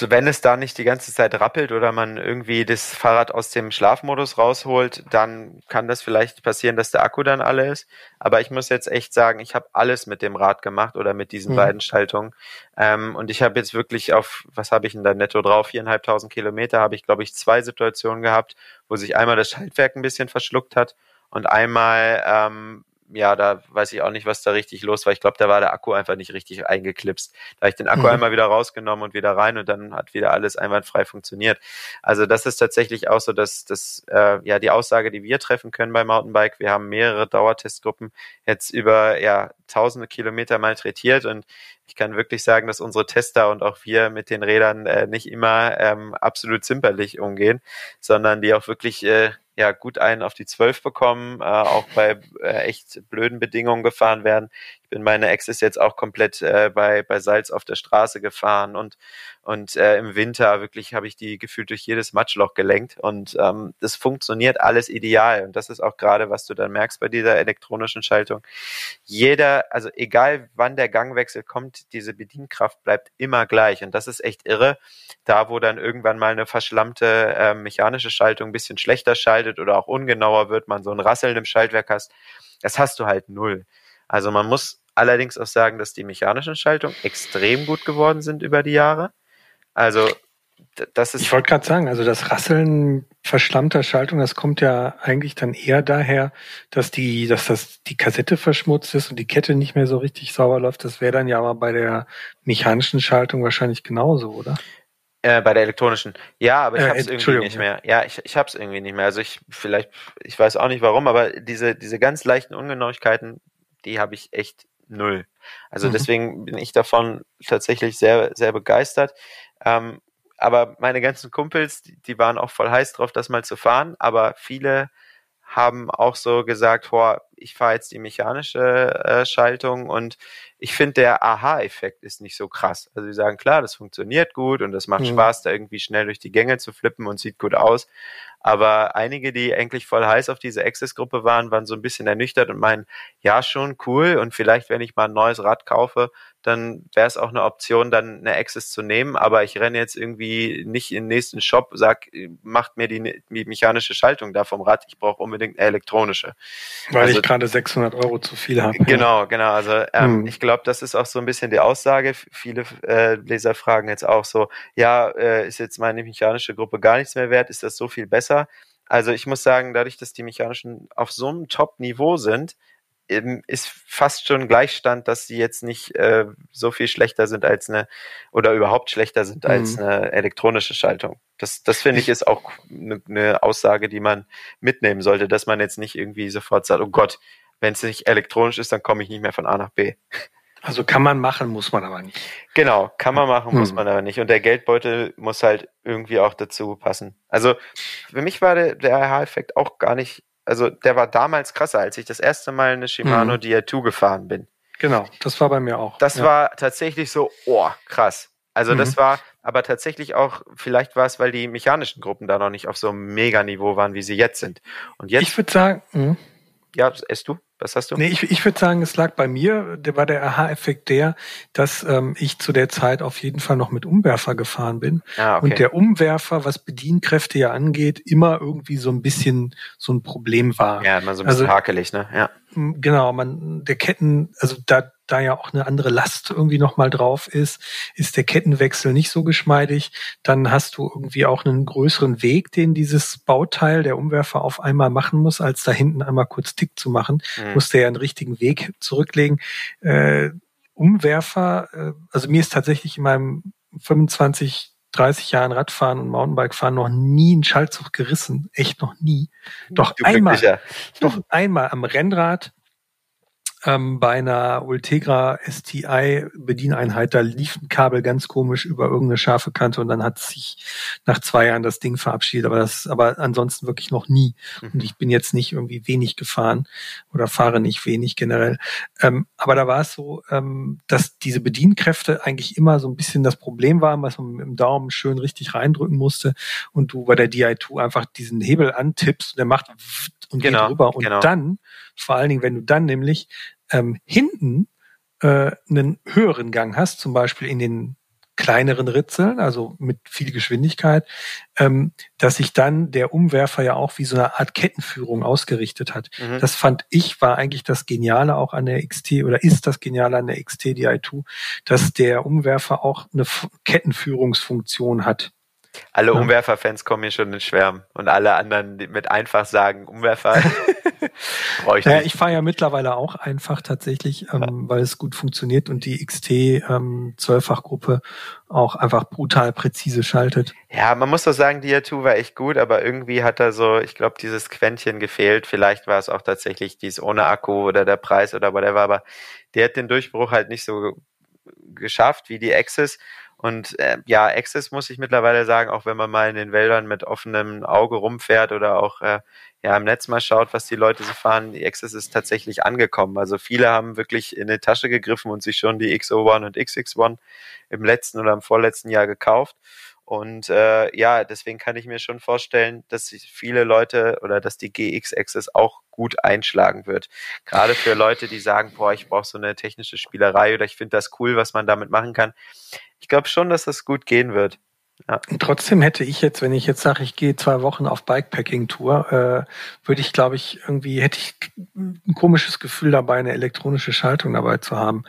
wenn es da nicht die ganze Zeit rappelt oder man irgendwie das Fahrrad aus dem Schlafmodus rausholt, dann kann das vielleicht passieren, dass der Akku dann alle ist. Aber ich muss jetzt echt sagen, ich habe alles mit dem Rad gemacht oder mit diesen mhm. beiden Schaltungen. Ähm, und ich habe jetzt wirklich auf, was habe ich denn da netto drauf? Viereinhalbtausend Kilometer habe ich, glaube ich, zwei Situationen gehabt, wo sich einmal das Schaltwerk ein bisschen verschluckt hat und einmal ähm, ja, da weiß ich auch nicht, was da richtig los war. Ich glaube, da war der Akku einfach nicht richtig eingeklipst. Da habe ich den Akku mhm. einmal wieder rausgenommen und wieder rein und dann hat wieder alles einwandfrei funktioniert. Also das ist tatsächlich auch so, dass das äh, ja die Aussage, die wir treffen können bei Mountainbike. Wir haben mehrere Dauertestgruppen jetzt über ja tausende Kilometer malträtiert und ich kann wirklich sagen, dass unsere Tester und auch wir mit den Rädern äh, nicht immer ähm, absolut zimperlich umgehen, sondern die auch wirklich äh, ja gut einen auf die Zwölf bekommen, äh, auch bei äh, echt blöden Bedingungen gefahren werden. Bin meine Access jetzt auch komplett äh, bei, bei Salz auf der Straße gefahren und, und äh, im Winter wirklich habe ich die gefühlt durch jedes Matschloch gelenkt und ähm, das funktioniert alles ideal und das ist auch gerade, was du dann merkst bei dieser elektronischen Schaltung. Jeder, also egal wann der Gangwechsel kommt, diese Bedienkraft bleibt immer gleich und das ist echt irre. Da, wo dann irgendwann mal eine verschlammte äh, mechanische Schaltung ein bisschen schlechter schaltet oder auch ungenauer wird, man so ein Rasseln im Schaltwerk hast, das hast du halt null. Also man muss allerdings auch sagen, dass die mechanischen Schaltungen extrem gut geworden sind über die Jahre. Also das ist. Ich wollte gerade sagen, also das Rasseln verschlammter Schaltung, das kommt ja eigentlich dann eher daher, dass die, dass das die Kassette verschmutzt ist und die Kette nicht mehr so richtig sauber läuft. Das wäre dann ja aber bei der mechanischen Schaltung wahrscheinlich genauso, oder? Äh, bei der elektronischen. Ja, aber ich äh, habe es irgendwie nicht mehr. Ja, ich, ich habe es irgendwie nicht mehr. Also ich vielleicht, ich weiß auch nicht warum, aber diese diese ganz leichten Ungenauigkeiten, die habe ich echt null. Also mhm. deswegen bin ich davon tatsächlich sehr sehr begeistert. Ähm, aber meine ganzen Kumpels, die, die waren auch voll heiß drauf, das mal zu fahren. Aber viele haben auch so gesagt, boah, ich fahre jetzt die mechanische äh, Schaltung und ich finde, der Aha-Effekt ist nicht so krass. Also sie sagen, klar, das funktioniert gut und das macht mhm. Spaß, da irgendwie schnell durch die Gänge zu flippen und sieht gut aus. Aber einige, die eigentlich voll heiß auf diese Access-Gruppe waren, waren so ein bisschen ernüchtert und meinen, ja, schon cool und vielleicht, wenn ich mal ein neues Rad kaufe, dann wäre es auch eine Option, dann eine Access zu nehmen. Aber ich renne jetzt irgendwie nicht in den nächsten Shop, sag, macht mir die, die mechanische Schaltung da vom Rad. Ich brauche unbedingt eine elektronische. Weil also, ich gerade 600 Euro zu viel habe. Genau, genau. Also ähm, hm. ich glaube, das ist auch so ein bisschen die Aussage. Viele äh, Leser fragen jetzt auch so, ja, äh, ist jetzt meine mechanische Gruppe gar nichts mehr wert? Ist das so viel besser? Besser. Also ich muss sagen, dadurch, dass die mechanischen auf so einem Top-Niveau sind, ist fast schon Gleichstand, dass sie jetzt nicht äh, so viel schlechter sind als eine oder überhaupt schlechter sind als mhm. eine elektronische Schaltung. Das, das finde ich ist auch eine, eine Aussage, die man mitnehmen sollte, dass man jetzt nicht irgendwie sofort sagt, oh Gott, wenn es nicht elektronisch ist, dann komme ich nicht mehr von A nach B. Also kann man machen, muss man aber nicht. Genau, kann man machen, muss hm. man aber nicht. Und der Geldbeutel muss halt irgendwie auch dazu passen. Also für mich war der, der AHA-Effekt auch gar nicht, also der war damals krasser, als ich das erste Mal eine Shimano hm. DR2 gefahren bin. Genau, das war bei mir auch. Das ja. war tatsächlich so, oh, krass. Also mhm. das war aber tatsächlich auch, vielleicht war es, weil die mechanischen Gruppen da noch nicht auf so einem Meganiveau waren, wie sie jetzt sind. Und jetzt. Ich würde sagen, mh. ja, esst du? Was hast du? Nee, ich, ich würde sagen, es lag bei mir, der war der Aha-Effekt der, dass ähm, ich zu der Zeit auf jeden Fall noch mit Umwerfer gefahren bin. Ah, okay. Und der Umwerfer, was Bedienkräfte ja angeht, immer irgendwie so ein bisschen so ein Problem war. Ja, immer so ein bisschen also, hakelig, ne? Ja. Genau, man, der Ketten, also da da ja auch eine andere Last irgendwie nochmal drauf ist, ist der Kettenwechsel nicht so geschmeidig. Dann hast du irgendwie auch einen größeren Weg, den dieses Bauteil, der Umwerfer, auf einmal machen muss, als da hinten einmal kurz Tick zu machen. Mhm. Muss der ja einen richtigen Weg zurücklegen. Äh, Umwerfer, äh, also mir ist tatsächlich in meinem 25 30 Jahren Radfahren und Mountainbikefahren noch nie einen Schaltzug gerissen. Echt noch nie. Doch einmal, doch einmal am Rennrad ähm, bei einer Ultegra STI Bedieneinheit, da lief ein Kabel ganz komisch über irgendeine scharfe Kante und dann hat sich nach zwei Jahren das Ding verabschiedet. Aber das, aber ansonsten wirklich noch nie. Mhm. Und ich bin jetzt nicht irgendwie wenig gefahren oder fahre nicht wenig generell. Ähm, aber da war es so, ähm, dass diese Bedienkräfte eigentlich immer so ein bisschen das Problem waren, was man mit dem Daumen schön richtig reindrücken musste und du bei der Di2 einfach diesen Hebel antippst und der macht und genau, geht rüber. Und genau. dann, vor allen Dingen, wenn du dann nämlich ähm, hinten äh, einen höheren Gang hast, zum Beispiel in den kleineren Ritzeln, also mit viel Geschwindigkeit, ähm, dass sich dann der Umwerfer ja auch wie so eine Art Kettenführung ausgerichtet hat. Mhm. Das fand ich war eigentlich das Geniale auch an der XT oder ist das Geniale an der XT DI2, dass der Umwerfer auch eine Kettenführungsfunktion hat. Alle ja. Umwerfer-Fans kommen hier schon in Schwärmen und alle anderen mit einfach sagen, Umwerfer <laughs> <laughs> ich nicht. ich fahre ja mittlerweile auch einfach tatsächlich, ähm, ja. weil es gut funktioniert und die XT ähm, Zwölffachgruppe auch einfach brutal präzise schaltet. Ja, man muss doch sagen, die Diatu war echt gut, aber irgendwie hat da so, ich glaube, dieses Quäntchen gefehlt. Vielleicht war es auch tatsächlich dies ohne Akku oder der Preis oder whatever, aber der hat den Durchbruch halt nicht so geschafft wie die Access. Und äh, ja, Access muss ich mittlerweile sagen, auch wenn man mal in den Wäldern mit offenem Auge rumfährt oder auch äh, ja im Netz mal schaut, was die Leute so fahren, die Access ist tatsächlich angekommen. Also viele haben wirklich in die Tasche gegriffen und sich schon die XO1 und XX1 im letzten oder im vorletzten Jahr gekauft. Und äh, ja, deswegen kann ich mir schon vorstellen, dass viele Leute oder dass die GX Access auch gut einschlagen wird. Gerade für Leute, die sagen, boah, ich brauche so eine technische Spielerei oder ich finde das cool, was man damit machen kann. Ich glaube schon, dass das gut gehen wird. Ja. trotzdem hätte ich jetzt, wenn ich jetzt sage, ich gehe zwei Wochen auf Bikepacking-Tour, äh, würde ich, glaube ich, irgendwie, hätte ich ein komisches Gefühl dabei, eine elektronische Schaltung dabei zu haben.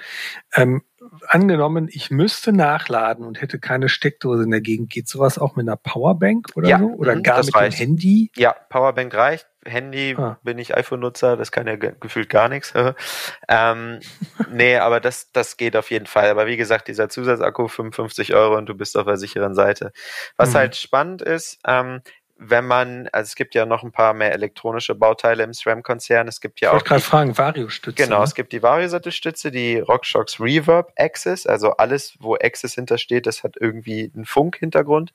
Ähm, angenommen, ich müsste nachladen und hätte keine Steckdose in der Gegend, geht sowas auch mit einer Powerbank oder ja, so? Oder mhm, gar mit reicht. dem Handy? Ja, Powerbank reicht. Handy ah. bin ich iPhone-Nutzer, das kann ja gefühlt gar nichts. <laughs> ähm, nee, aber das, das geht auf jeden Fall. Aber wie gesagt, dieser Zusatzakku 55 Euro und du bist auf der sicheren Seite. Was mhm. halt spannend ist, ähm, wenn man, also es gibt ja noch ein paar mehr elektronische Bauteile im SRAM-Konzern. Es gibt ja ich auch. Ich gerade fragen, Vario-Stütze. Genau, ne? es gibt die Vario-Sattelstütze, die RockShox Reverb Access, also alles, wo Access hintersteht, das hat irgendwie einen Funk-Hintergrund.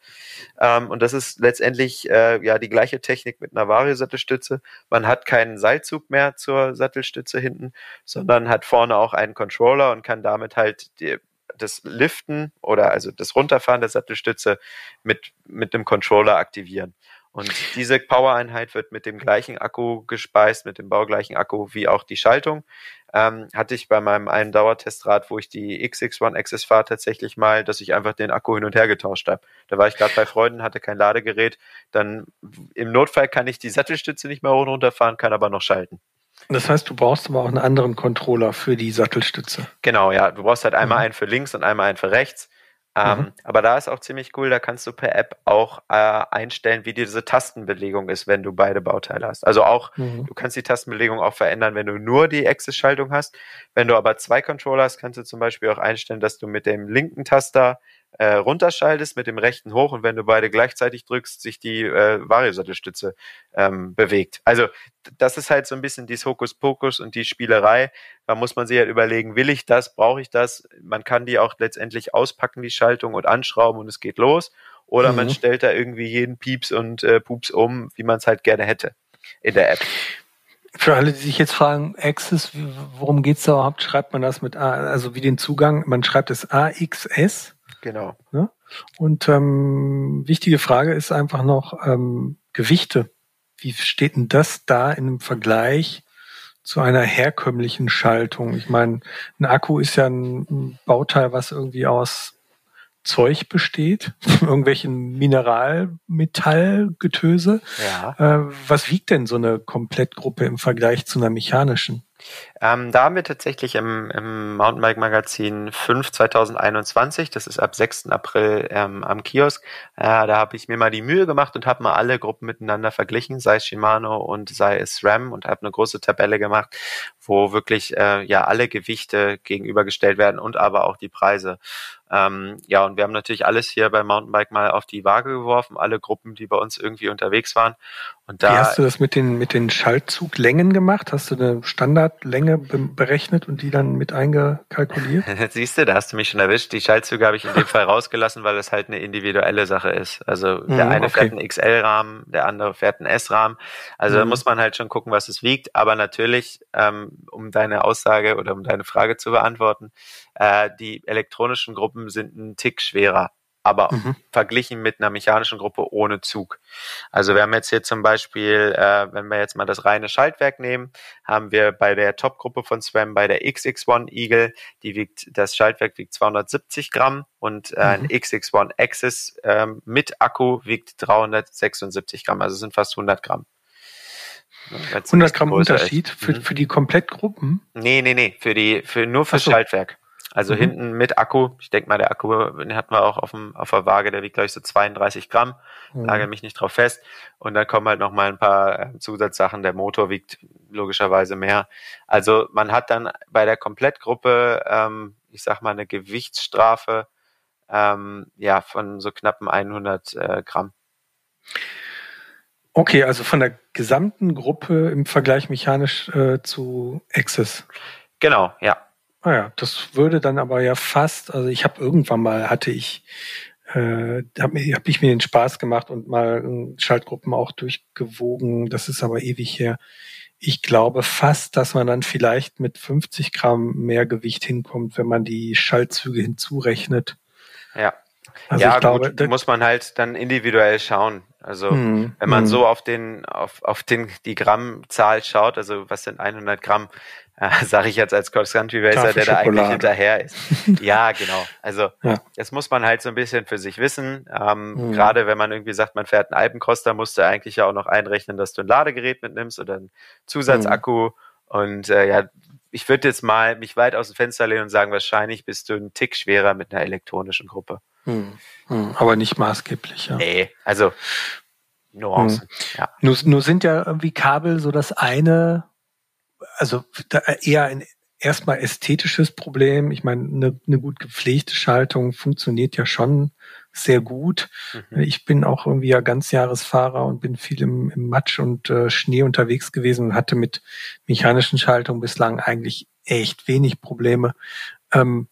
Ähm, und das ist letztendlich äh, ja die gleiche Technik mit einer Vario-Sattelstütze. Man hat keinen Seilzug mehr zur Sattelstütze hinten, sondern hat vorne auch einen Controller und kann damit halt die, das Liften oder also das Runterfahren der Sattelstütze mit, mit dem Controller aktivieren. Und diese Power-Einheit wird mit dem gleichen Akku gespeist, mit dem baugleichen Akku wie auch die Schaltung. Ähm, hatte ich bei meinem einen Dauertestrad, wo ich die XX1 Access fahre, tatsächlich mal, dass ich einfach den Akku hin und her getauscht habe. Da war ich gerade bei Freunden, hatte kein Ladegerät. Dann im Notfall kann ich die Sattelstütze nicht mehr hoch und runter fahren, kann aber noch schalten. Das heißt, du brauchst aber auch einen anderen Controller für die Sattelstütze. Genau, ja. Du brauchst halt einmal mhm. einen für links und einmal einen für rechts. Ähm, mhm. Aber da ist auch ziemlich cool, da kannst du per App auch äh, einstellen, wie diese Tastenbelegung ist, wenn du beide Bauteile hast. Also auch, mhm. du kannst die Tastenbelegung auch verändern, wenn du nur die Access-Schaltung hast. Wenn du aber zwei Controller hast, kannst du zum Beispiel auch einstellen, dass du mit dem linken Taster äh, runterschaltest, mit dem rechten hoch und wenn du beide gleichzeitig drückst, sich die äh, Variosattelstütze ähm, bewegt. Also das ist halt so ein bisschen dies Hokuspokus und die Spielerei. Da muss man sich halt überlegen, will ich das, brauche ich das? Man kann die auch letztendlich auspacken, die Schaltung und anschrauben und es geht los. Oder mhm. man stellt da irgendwie jeden Pieps und äh, Pups um, wie man es halt gerne hätte in der App. Für alle, die sich jetzt fragen, Access, worum geht's da überhaupt? Schreibt man das mit A, also wie den Zugang? Man schreibt es AXS. Genau. Ne? Und ähm, wichtige Frage ist einfach noch ähm, Gewichte. Wie steht denn das da in einem Vergleich zu einer herkömmlichen Schaltung? Ich meine, ein Akku ist ja ein Bauteil, was irgendwie aus Zeug besteht, <laughs> irgendwelchen Mineralmetallgetöse. Ja. Äh, was wiegt denn so eine Komplettgruppe im Vergleich zu einer mechanischen? Ähm, da haben wir tatsächlich im, im Mountainbike Magazin 5 2021, das ist ab 6. April ähm, am Kiosk, äh, da habe ich mir mal die Mühe gemacht und habe mal alle Gruppen miteinander verglichen, sei es Shimano und sei es RAM und habe eine große Tabelle gemacht, wo wirklich äh, ja alle Gewichte gegenübergestellt werden und aber auch die Preise. Ähm, ja, und wir haben natürlich alles hier beim Mountainbike mal auf die Waage geworfen, alle Gruppen, die bei uns irgendwie unterwegs waren. Und da, Wie hast du das mit den, mit den Schaltzuglängen gemacht? Hast du eine Standardlänge berechnet und die dann mit eingekalkuliert? <laughs> Siehst du, da hast du mich schon erwischt. Die Schaltzüge habe ich in dem Fall rausgelassen, weil es halt eine individuelle Sache ist. Also der mhm, eine okay. fährt einen XL-Rahmen, der andere fährt einen S-Rahmen. Also mhm. da muss man halt schon gucken, was es wiegt. Aber natürlich, ähm, um deine Aussage oder um deine Frage zu beantworten, äh, die elektronischen Gruppen sind ein Tick schwerer, aber mhm. verglichen mit einer mechanischen Gruppe ohne Zug. Also wir haben jetzt hier zum Beispiel, äh, wenn wir jetzt mal das reine Schaltwerk nehmen, haben wir bei der Top-Gruppe von SWAM bei der XX1 Eagle, die wiegt, das Schaltwerk wiegt 270 Gramm und äh, ein mhm. XX1 Axis äh, mit Akku wiegt 376 Gramm, also sind fast 100 Gramm. 100 Gramm Unterschied für, mhm. für die Komplettgruppen? Nee, nee, nee, für die, für, nur für so. Schaltwerk. Also mhm. hinten mit Akku. Ich denke mal, der Akku, den hatten wir auch auf, dem, auf der Waage, der wiegt, glaube ich, so 32 Gramm. Mhm. Lage mich nicht drauf fest. Und dann kommen halt noch mal ein paar äh, Zusatzsachen. Der Motor wiegt logischerweise mehr. Also man hat dann bei der Komplettgruppe, ähm, ich sag mal, eine Gewichtsstrafe ähm, ja, von so knappen 100 äh, Gramm. Okay, also von der gesamten Gruppe im Vergleich mechanisch äh, zu Access. Genau, ja. Ah ja, das würde dann aber ja fast, also ich habe irgendwann mal, hatte ich, äh, habe hab ich mir den Spaß gemacht und mal Schaltgruppen auch durchgewogen. Das ist aber ewig her. Ich glaube fast, dass man dann vielleicht mit 50 Gramm mehr Gewicht hinkommt, wenn man die Schaltzüge hinzurechnet. Ja. Also ja, glaube, gut, muss man halt dann individuell schauen. Also hm, wenn man hm. so auf den auf auf den die Grammzahl schaut, also was sind 100 Gramm, <laughs> äh, sage ich jetzt als Cross Country Racer, der da eigentlich hinterher ist. <laughs> ja, genau. Also ja. das muss man halt so ein bisschen für sich wissen. Ähm, mhm. Gerade wenn man irgendwie sagt, man fährt einen Alpencross, da musst du eigentlich ja auch noch einrechnen, dass du ein Ladegerät mitnimmst oder einen Zusatzakku. Mhm. Und äh, ja, ich würde jetzt mal mich weit aus dem Fenster lehnen und sagen, wahrscheinlich bist du ein Tick schwerer mit einer elektronischen Gruppe. Mhm. Aber nicht maßgeblich, ja. Nee, also Nuancen. Mhm. Ja. Nur, nur sind ja irgendwie Kabel so das eine, also eher ein erstmal ästhetisches Problem. Ich meine, eine, eine gut gepflegte Schaltung funktioniert ja schon sehr gut. Mhm. Ich bin auch irgendwie ja Ganzjahresfahrer und bin viel im, im Matsch und äh, Schnee unterwegs gewesen und hatte mit mechanischen Schaltungen bislang eigentlich echt wenig Probleme. Ähm,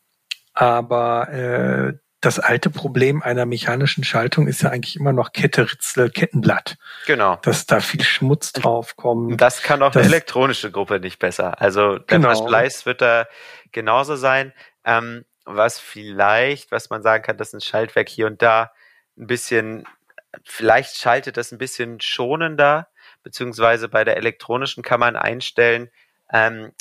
aber äh, das alte Problem einer mechanischen Schaltung ist ja eigentlich immer noch Kette, Ritzel, Kettenblatt. Genau. Dass da viel Schmutz drauf kommt. Das kann auch eine elektronische Gruppe nicht besser. Also der genau. Verschleiß wird da genauso sein. Ähm, was vielleicht, was man sagen kann, dass ein Schaltwerk hier und da ein bisschen, vielleicht schaltet das ein bisschen schonender, beziehungsweise bei der elektronischen kann man einstellen, ähm,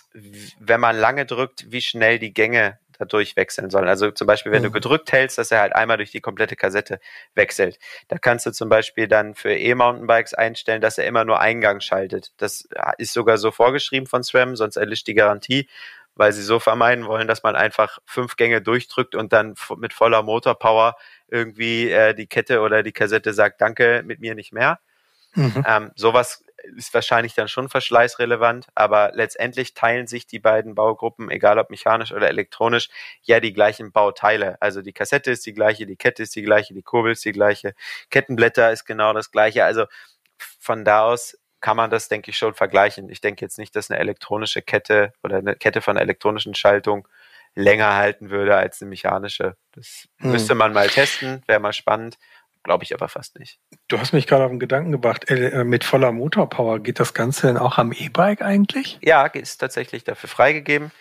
wenn man lange drückt, wie schnell die Gänge da durchwechseln sollen. Also zum Beispiel, wenn mhm. du gedrückt hältst, dass er halt einmal durch die komplette Kassette wechselt. Da kannst du zum Beispiel dann für E-Mountainbikes einstellen, dass er immer nur Eingang schaltet. Das ist sogar so vorgeschrieben von SRAM, sonst erlischt die Garantie, weil sie so vermeiden wollen, dass man einfach fünf Gänge durchdrückt und dann mit voller Motorpower irgendwie äh, die Kette oder die Kassette sagt, danke, mit mir nicht mehr. Mhm. Ähm, sowas ist wahrscheinlich dann schon verschleißrelevant, aber letztendlich teilen sich die beiden Baugruppen, egal ob mechanisch oder elektronisch, ja die gleichen Bauteile. Also die Kassette ist die gleiche, die Kette ist die gleiche, die Kurbel ist die gleiche, Kettenblätter ist genau das gleiche. Also von da aus kann man das, denke ich, schon vergleichen. Ich denke jetzt nicht, dass eine elektronische Kette oder eine Kette von einer elektronischen Schaltung länger halten würde als eine mechanische. Das hm. müsste man mal testen, wäre mal spannend. Glaube ich aber fast nicht. Du hast mich gerade auf den Gedanken gebracht, äh, mit voller Motorpower geht das Ganze denn auch am E-Bike eigentlich? Ja, ist tatsächlich dafür freigegeben.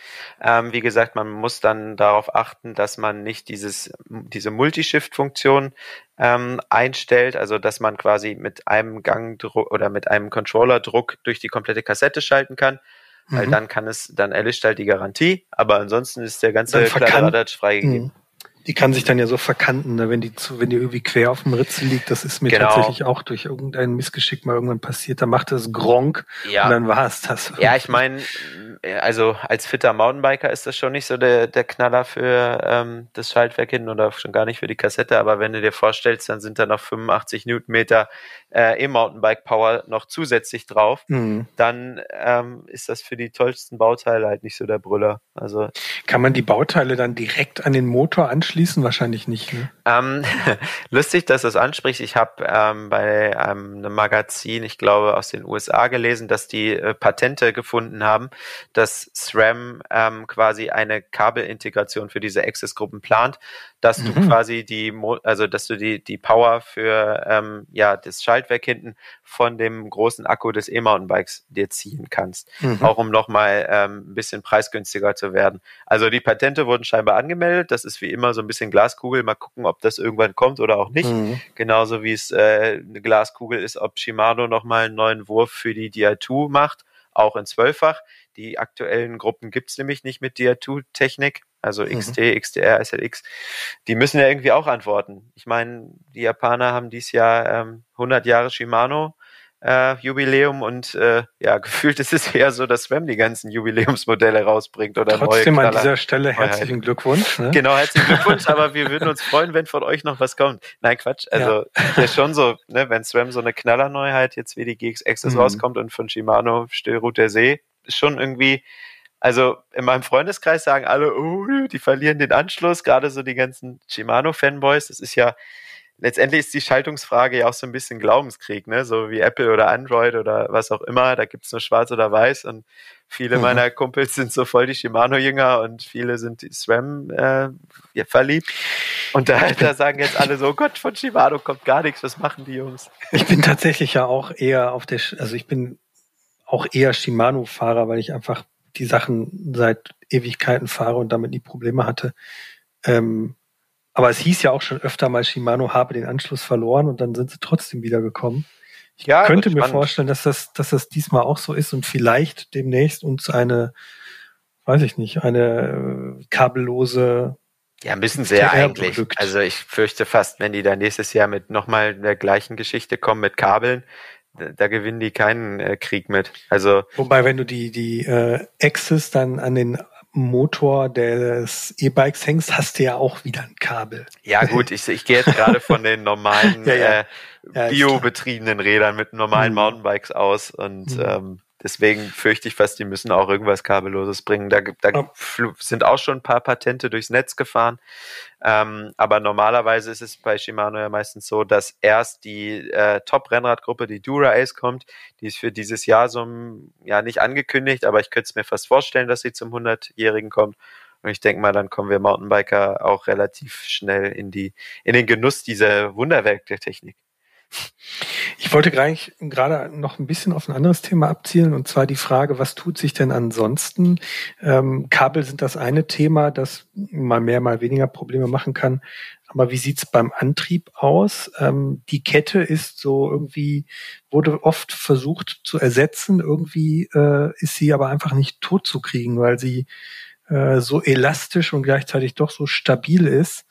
Ähm, wie gesagt, man muss dann darauf achten, dass man nicht dieses, diese Multishift-Funktion ähm, einstellt, also dass man quasi mit einem Gangdruck oder mit einem Controllerdruck durch die komplette Kassette schalten kann. Mhm. Weil dann kann es, dann erlischt halt die Garantie, aber ansonsten ist der ganze Kladderadatsch freigegeben. Mhm. Die kann sich dann ja so verkanten, ne? wenn die zu, wenn die irgendwie quer auf dem Ritzel liegt. Das ist mir genau. tatsächlich auch durch irgendein Missgeschick mal irgendwann passiert. Da macht es Gronk ja. und dann war es das. Ja, ich meine, also als fitter Mountainbiker ist das schon nicht so der, der Knaller für ähm, das Schaltwerk hinten oder schon gar nicht für die Kassette. Aber wenn du dir vorstellst, dann sind da noch 85 Newtonmeter äh, E-Mountainbike-Power noch zusätzlich drauf. Mhm. Dann ähm, ist das für die tollsten Bauteile halt nicht so der Brüller. Also kann man die Bauteile dann direkt an den Motor anschließen? Anschließen? Wahrscheinlich nicht. Ne? Ähm, <laughs> lustig, dass du es ansprichst. Ich habe ähm, bei einem Magazin, ich glaube aus den USA gelesen, dass die äh, Patente gefunden haben, dass SRAM ähm, quasi eine Kabelintegration für diese Access-Gruppen plant, dass mhm. du quasi die, also dass du die die Power für ähm, ja das Schaltwerk hinten von dem großen Akku des E-Mountainbikes dir ziehen kannst, mhm. auch um nochmal ähm, ein bisschen preisgünstiger zu werden. Also die Patente wurden scheinbar angemeldet. Das ist wie immer so ein bisschen Glaskugel. Mal gucken, ob das irgendwann kommt oder auch nicht. Mhm. Genauso wie es äh, eine Glaskugel ist, ob Shimano nochmal einen neuen Wurf für die Di2 macht, auch in zwölffach. Die aktuellen Gruppen gibt's nämlich nicht mit Dia2-Technik, also XT, mhm. XTR, SLX. Die müssen ja irgendwie auch antworten. Ich meine, die Japaner haben dieses Jahr ähm, 100 Jahre Shimano äh, Jubiläum und äh, ja, <laughs> gefühlt ist es eher so, dass Swam die ganzen Jubiläumsmodelle rausbringt oder Trotzdem neue an dieser Stelle herzlichen Glückwunsch. Ne? Genau, herzlichen <laughs> Glückwunsch, aber wir würden uns freuen, wenn von euch noch was kommt. Nein, Quatsch, also ja, <laughs> ja schon so, ne, wenn Swam so eine Knallerneuheit jetzt wie die GX Access mhm. rauskommt und von Shimano Stillruht der See, ist schon irgendwie also in meinem Freundeskreis sagen alle, oh, die verlieren den Anschluss, gerade so die ganzen Shimano-Fanboys. Das ist ja letztendlich ist die Schaltungsfrage ja auch so ein bisschen Glaubenskrieg, ne? So wie Apple oder Android oder was auch immer. Da gibt's nur schwarz oder weiß und viele mhm. meiner Kumpels sind so voll die Shimano-Jünger und viele sind die SRAM äh, ja, verliebt. Und da, da sagen jetzt alle so, oh Gott, von Shimano kommt gar nichts, was machen die Jungs? Ich bin tatsächlich ja auch eher auf der, also ich bin auch eher Shimano-Fahrer, weil ich einfach die Sachen seit Ewigkeiten fahre und damit nie Probleme hatte. Ähm, aber es hieß ja auch schon öfter mal, Shimano habe den Anschluss verloren und dann sind sie trotzdem wiedergekommen. Ich ja, könnte mir vorstellen, dass das, dass das diesmal auch so ist und vielleicht demnächst uns eine, weiß ich nicht, eine äh, kabellose ja, müssen sie ja eigentlich. Also ich fürchte fast, wenn die da nächstes Jahr mit nochmal der gleichen Geschichte kommen mit Kabeln, da, da gewinnen die keinen äh, Krieg mit. Also wobei, wenn du die die äh, Axis dann an den Motor des E-Bikes hängst, hast du ja auch wieder ein Kabel. Ja gut, ich, ich gehe jetzt gerade von den normalen <laughs> ja, ja. Äh, ja, biobetriebenen Rädern mit normalen mhm. Mountainbikes aus und mhm. ähm, deswegen fürchte ich fast, die müssen auch irgendwas Kabelloses bringen. Da, da sind auch schon ein paar Patente durchs Netz gefahren. Ähm, aber normalerweise ist es bei Shimano ja meistens so, dass erst die äh, Top-Rennradgruppe, die Dura Ace kommt. Die ist für dieses Jahr so ja nicht angekündigt, aber ich könnte es mir fast vorstellen, dass sie zum 100-Jährigen kommt. Und ich denke mal, dann kommen wir Mountainbiker auch relativ schnell in die, in den Genuss dieser Wunderwerk der Technik. Ich wollte gleich gerade noch ein bisschen auf ein anderes Thema abzielen, und zwar die Frage, was tut sich denn ansonsten? Ähm, Kabel sind das eine Thema, das mal mehr, mal weniger Probleme machen kann. Aber wie sieht's beim Antrieb aus? Ähm, die Kette ist so irgendwie, wurde oft versucht zu ersetzen. Irgendwie äh, ist sie aber einfach nicht tot zu kriegen, weil sie äh, so elastisch und gleichzeitig doch so stabil ist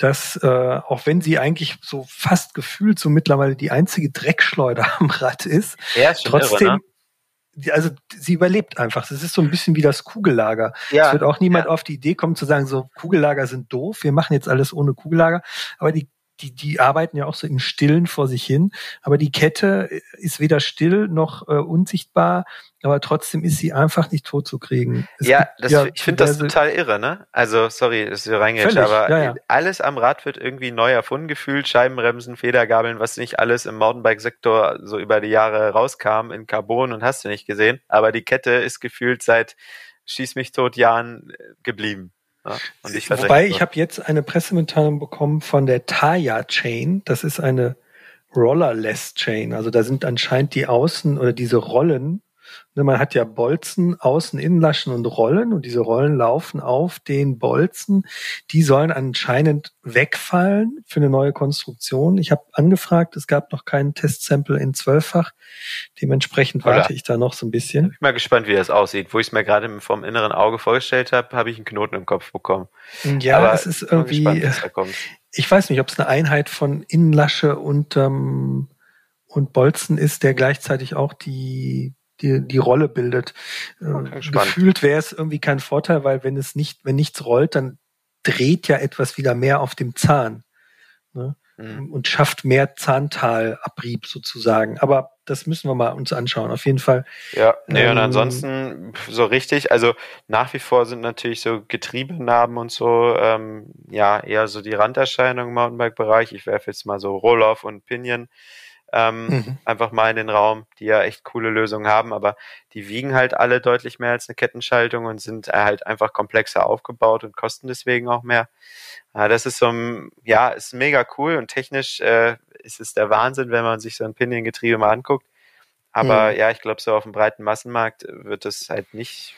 dass äh, auch wenn sie eigentlich so fast gefühlt so mittlerweile die einzige Dreckschleuder <laughs> am Rad ist, ja, ist trotzdem, irre, ne? also sie überlebt einfach. Das ist so ein bisschen wie das Kugellager. Ja, es wird auch niemand ja. auf die Idee kommen zu sagen, so Kugellager sind doof, wir machen jetzt alles ohne Kugellager. Aber die die, die arbeiten ja auch so im Stillen vor sich hin. Aber die Kette ist weder still noch äh, unsichtbar, aber trotzdem ist sie einfach nicht tot zu kriegen. Es ja, das, ja, ich finde das total irre, ne? Also, sorry, dass ich reingehe, aber ja, ja. alles am Rad wird irgendwie neu erfunden gefühlt. Scheibenbremsen, Federgabeln, was nicht alles im Mountainbike-Sektor so über die Jahre rauskam in Carbon und hast du nicht gesehen. Aber die Kette ist gefühlt seit Schieß mich tot Jahren äh, geblieben. Ja, ich Wobei, ich habe jetzt eine Pressemitteilung bekommen von der Taya Chain. Das ist eine Rollerless Chain. Also da sind anscheinend die Außen oder diese Rollen man hat ja Bolzen, Außen, Innenlaschen und Rollen und diese Rollen laufen auf den Bolzen. Die sollen anscheinend wegfallen für eine neue Konstruktion. Ich habe angefragt, es gab noch keinen Testsample in zwölffach. Dementsprechend Oder? warte ich da noch so ein bisschen. Ich bin mal gespannt, wie das aussieht. Wo ich es mir gerade vom inneren Auge vorgestellt habe, habe ich einen Knoten im Kopf bekommen. Ja, Aber es ist irgendwie. Gespannt, ich weiß nicht, ob es eine Einheit von Innenlasche und ähm, und Bolzen ist, der gleichzeitig auch die die, die Rolle bildet. Okay, äh, Gefühlt wäre es irgendwie kein Vorteil, weil wenn es nicht, wenn nichts rollt, dann dreht ja etwas wieder mehr auf dem Zahn ne? mhm. und schafft mehr Zahntalabrieb sozusagen. Aber das müssen wir mal uns anschauen. Auf jeden Fall. Ja, nee, ähm, und ansonsten so richtig, also nach wie vor sind natürlich so Getriebenarben und so, ähm, ja, eher so die Randerscheinungen im Mountainbike-Bereich. Ich werfe jetzt mal so Roll-Off und Pinion ähm, mhm. einfach mal in den Raum, die ja echt coole Lösungen haben, aber die wiegen halt alle deutlich mehr als eine Kettenschaltung und sind halt einfach komplexer aufgebaut und kosten deswegen auch mehr. Ja, das ist so ein, ja, ist mega cool und technisch äh, ist es der Wahnsinn, wenn man sich so ein Pinion-Getriebe mal anguckt. Aber mhm. ja, ich glaube, so auf dem breiten Massenmarkt wird das halt nicht.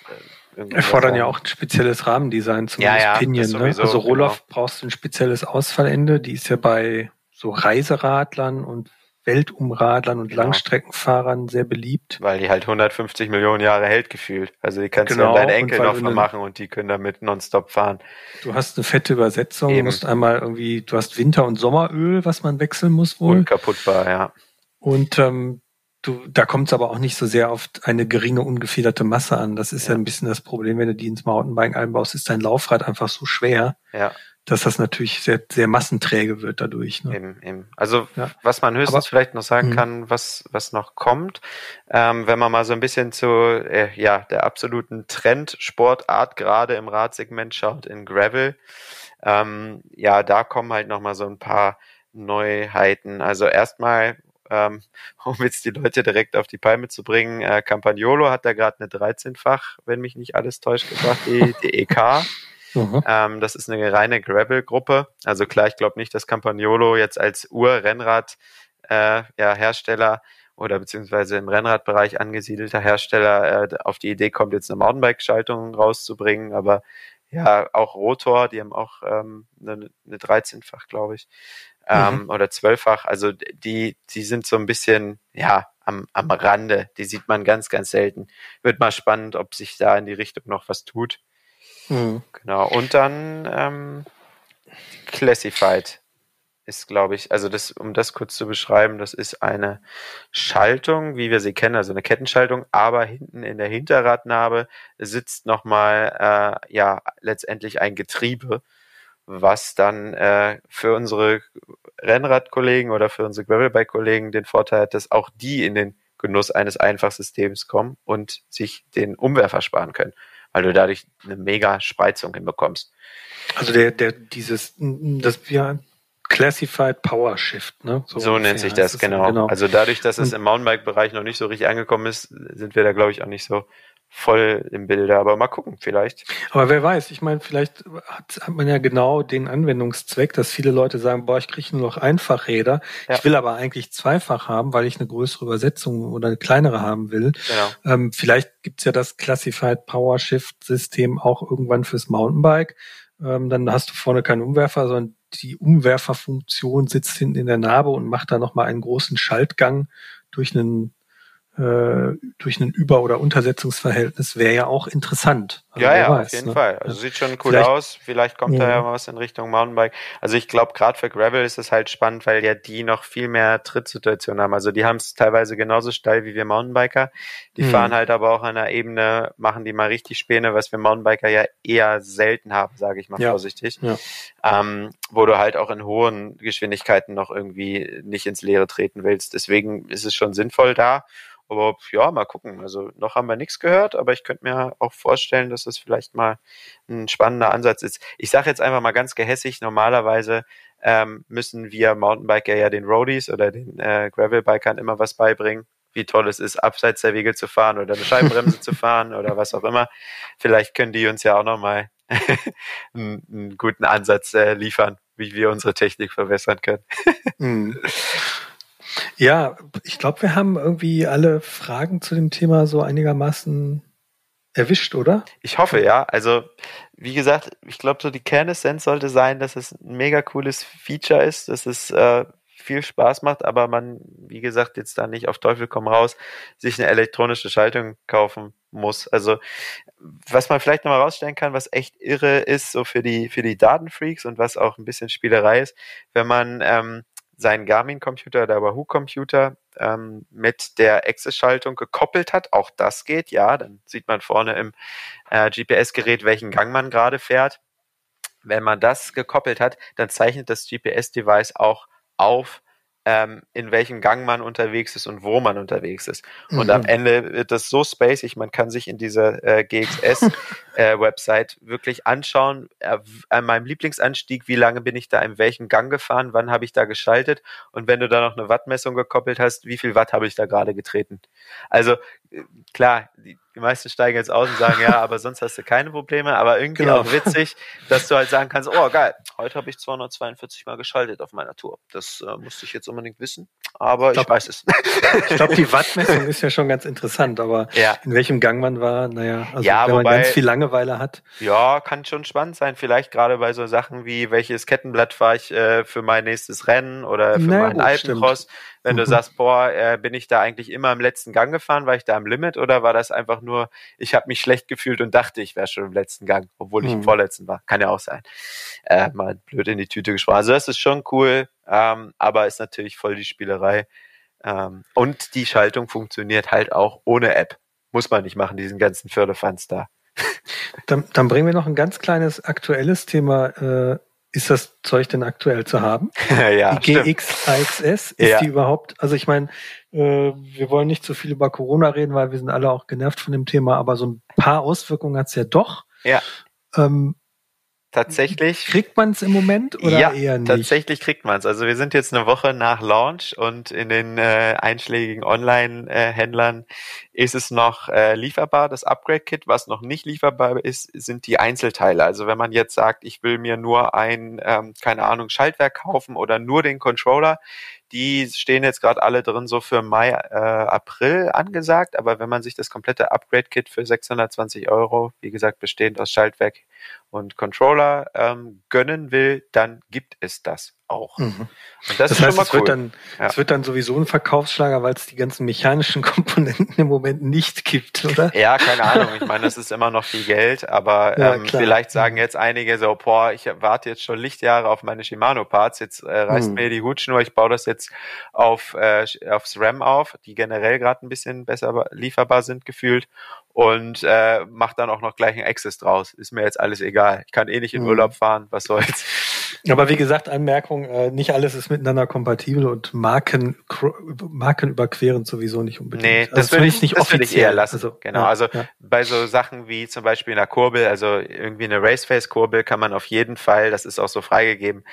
Äh, Erfordern ja auch ein spezielles Rahmendesign, zumindest ja, ja, Pinion. Ne? Also Rohloff genau. brauchst du ein spezielles Ausfallende. Die ist ja bei so Reiseradlern und Weltumradlern und genau. Langstreckenfahrern sehr beliebt. Weil die halt 150 Millionen Jahre hält gefühlt. Also die kannst genau. du deine Enkel noch mal machen und die können damit nonstop fahren. Du hast eine fette Übersetzung, Eben. du musst einmal irgendwie, du hast Winter- und Sommeröl, was man wechseln muss wohl. Unkaputtbar, ja. Und ähm, du, da kommt es aber auch nicht so sehr auf eine geringe ungefederte Masse an. Das ist ja. ja ein bisschen das Problem, wenn du die ins Mountainbike einbaust, ist dein Laufrad einfach so schwer. Ja dass das natürlich sehr, sehr massenträge wird dadurch. Ne? Eben, eben. Also ja. was man höchstens Aber, vielleicht noch sagen mh. kann, was, was noch kommt, ähm, wenn man mal so ein bisschen zu äh, ja, der absoluten Trendsportart gerade im Radsegment schaut, in Gravel, ähm, ja, da kommen halt nochmal so ein paar Neuheiten. Also erstmal, ähm, <laughs> um jetzt die Leute direkt auf die Palme zu bringen, äh, Campagnolo hat da gerade eine 13-fach, wenn mich nicht alles täuscht, gebracht, die, die EK. <laughs> Mhm. Ähm, das ist eine reine Gravel-Gruppe. Also klar, ich glaube nicht, dass Campagnolo jetzt als Ur-Rennrad äh, ja, oder beziehungsweise im Rennradbereich angesiedelter Hersteller äh, auf die Idee kommt, jetzt eine Mountainbike-Schaltung rauszubringen, aber ja, auch Rotor, die haben auch ähm, eine, eine 13-fach, glaube ich, ähm, mhm. oder 12-fach. Also die, die sind so ein bisschen, ja, am, am Rande. Die sieht man ganz, ganz selten. Wird mal spannend, ob sich da in die Richtung noch was tut. Mhm. Genau. Und dann ähm, Classified ist, glaube ich, also das, um das kurz zu beschreiben, das ist eine Schaltung, wie wir sie kennen, also eine Kettenschaltung, aber hinten in der Hinterradnabe sitzt nochmal, äh, ja, letztendlich ein Getriebe, was dann äh, für unsere Rennradkollegen oder für unsere Gravelbike-Kollegen den Vorteil hat, dass auch die in den Genuss eines Einfachsystems kommen und sich den Umwerfer sparen können weil du dadurch eine mega Spreizung hinbekommst. Also der, der, dieses, das wir Classified Power Shift, ne? So, so nennt sich das, genau. genau. Also dadurch, dass es im Mountainbike-Bereich noch nicht so richtig angekommen ist, sind wir da, glaube ich, auch nicht so voll im Bilde, aber mal gucken, vielleicht. Aber wer weiß, ich meine, vielleicht hat, hat man ja genau den Anwendungszweck, dass viele Leute sagen, boah, ich kriege nur noch Einfachräder, ja. ich will aber eigentlich zweifach haben, weil ich eine größere Übersetzung oder eine kleinere haben will. Genau. Ähm, vielleicht gibt's ja das Classified Power Shift System auch irgendwann fürs Mountainbike. Ähm, dann hast du vorne keinen Umwerfer, sondern die Umwerferfunktion sitzt hinten in der Narbe und macht da nochmal einen großen Schaltgang durch einen äh, durch ein Über- oder Untersetzungsverhältnis wäre ja auch interessant. Also ja, ja, weiß, auf jeden ne? Fall. Also sieht schon cool Vielleicht, aus. Vielleicht kommt ja. da ja was in Richtung Mountainbike. Also ich glaube, gerade für Gravel ist es halt spannend, weil ja die noch viel mehr Trittsituationen haben. Also die haben es teilweise genauso steil wie wir Mountainbiker. Die mhm. fahren halt aber auch an der Ebene, machen die mal richtig Späne, was wir Mountainbiker ja eher selten haben, sage ich mal ja. vorsichtig. Ja. Ähm, wo du halt auch in hohen Geschwindigkeiten noch irgendwie nicht ins Leere treten willst. Deswegen ist es schon sinnvoll da. Aber ja, mal gucken. Also noch haben wir nichts gehört, aber ich könnte mir auch vorstellen, dass das vielleicht mal ein spannender Ansatz ist. Ich sage jetzt einfach mal ganz gehässig, normalerweise ähm, müssen wir Mountainbiker ja den Roadies oder den äh, Gravelbikern immer was beibringen, wie toll es ist, abseits der Wege zu fahren oder eine Scheibenbremse zu fahren oder was auch immer. Vielleicht können die uns ja auch nochmal <laughs> einen, einen guten Ansatz äh, liefern, wie wir unsere Technik verbessern können. Hm. <laughs> Ja, ich glaube, wir haben irgendwie alle Fragen zu dem Thema so einigermaßen erwischt, oder? Ich hoffe, ja. Also, wie gesagt, ich glaube, so die Kernessenz sollte sein, dass es ein mega cooles Feature ist, dass es äh, viel Spaß macht, aber man, wie gesagt, jetzt da nicht auf Teufel komm raus, sich eine elektronische Schaltung kaufen muss. Also, was man vielleicht nochmal rausstellen kann, was echt irre ist, so für die, für die Datenfreaks und was auch ein bisschen Spielerei ist, wenn man ähm, seinen Garmin-Computer oder Wahoo-Computer ähm, mit der Access-Schaltung gekoppelt hat. Auch das geht, ja. Dann sieht man vorne im äh, GPS-Gerät, welchen Gang man gerade fährt. Wenn man das gekoppelt hat, dann zeichnet das GPS-Device auch auf, ähm, in welchem Gang man unterwegs ist und wo man unterwegs ist. Und am mhm. Ende wird das so spacig, man kann sich in dieser äh, GXS-Website <laughs> äh, wirklich anschauen, äh, an meinem Lieblingsanstieg, wie lange bin ich da in welchem Gang gefahren, wann habe ich da geschaltet und wenn du da noch eine Wattmessung gekoppelt hast, wie viel Watt habe ich da gerade getreten. Also klar, die, die meisten steigen jetzt aus und sagen, ja, aber sonst hast du keine Probleme, aber irgendwie genau. auch witzig, dass du halt sagen kannst, oh geil, heute habe ich 242 Mal geschaltet auf meiner Tour. Das äh, musste ich jetzt unbedingt wissen, aber ich, glaub, ich weiß es. ich glaube, die <laughs> Wattmessung ist ja schon ganz interessant, aber ja. in welchem Gang man war, naja, also ja, wenn wobei, man ganz viel Langeweile hat. Ja, kann schon spannend sein, vielleicht gerade bei so Sachen wie, welches Kettenblatt fahre ich äh, für mein nächstes Rennen oder für naja, meinen Alpencross. Stimmt wenn du mhm. sagst, boah, äh, bin ich da eigentlich immer im letzten Gang gefahren, war ich da am Limit oder war das einfach nur, ich habe mich schlecht gefühlt und dachte, ich wäre schon im letzten Gang, obwohl ich mhm. im vorletzten war. Kann ja auch sein. Äh, mal blöd in die Tüte gesprochen. Also das ist schon cool, ähm, aber ist natürlich voll die Spielerei. Ähm, und die Schaltung funktioniert halt auch ohne App. Muss man nicht machen, diesen ganzen Förderfans da. Dann, dann bringen wir noch ein ganz kleines aktuelles Thema äh, ist das Zeug denn aktuell zu haben? <laughs> ja, die GX AXS, ist ja. die überhaupt, also ich meine, äh, wir wollen nicht zu viel über Corona reden, weil wir sind alle auch genervt von dem Thema, aber so ein paar Auswirkungen hat's ja doch. Ja. Ähm, Tatsächlich. Kriegt man es im Moment oder ja, eher nicht? Tatsächlich kriegt man es. Also wir sind jetzt eine Woche nach Launch und in den äh, einschlägigen Online-Händlern ist es noch äh, lieferbar, das Upgrade-Kit. Was noch nicht lieferbar ist, sind die Einzelteile. Also wenn man jetzt sagt, ich will mir nur ein, ähm, keine Ahnung, Schaltwerk kaufen oder nur den Controller, die stehen jetzt gerade alle drin so für Mai, äh, April angesagt. Aber wenn man sich das komplette Upgrade-Kit für 620 Euro, wie gesagt, bestehend aus Schaltwerk und Controller ähm, gönnen will, dann gibt es das auch. Mhm. Und das, das heißt, es, cool. wird dann, ja. es wird dann sowieso ein Verkaufsschlager, weil es die ganzen mechanischen <laughs> Komponenten im Moment nicht gibt, oder? Ja, keine Ahnung. Ich meine, das ist immer noch viel Geld, aber <laughs> ja, ähm, vielleicht sagen jetzt einige so, boah, ich warte jetzt schon Lichtjahre auf meine Shimano-Parts, jetzt äh, reißt mhm. mir die Hutschnur, ich baue das jetzt auf äh, aufs RAM auf, die generell gerade ein bisschen besser lieferbar sind gefühlt und äh, macht dann auch noch gleich ein Access draus. Ist mir jetzt alles egal. Ich kann eh nicht in mhm. Urlaub fahren, was soll's. Aber wie gesagt, Anmerkung, äh, nicht alles ist miteinander kompatibel und Marken, Marken überqueren sowieso nicht unbedingt. Nee, das also würde ich nicht das ich eher lassen. Also, genau, ja, also ja. bei so Sachen wie zum Beispiel einer Kurbel, also irgendwie eine Raceface-Kurbel kann man auf jeden Fall, das ist auch so freigegeben,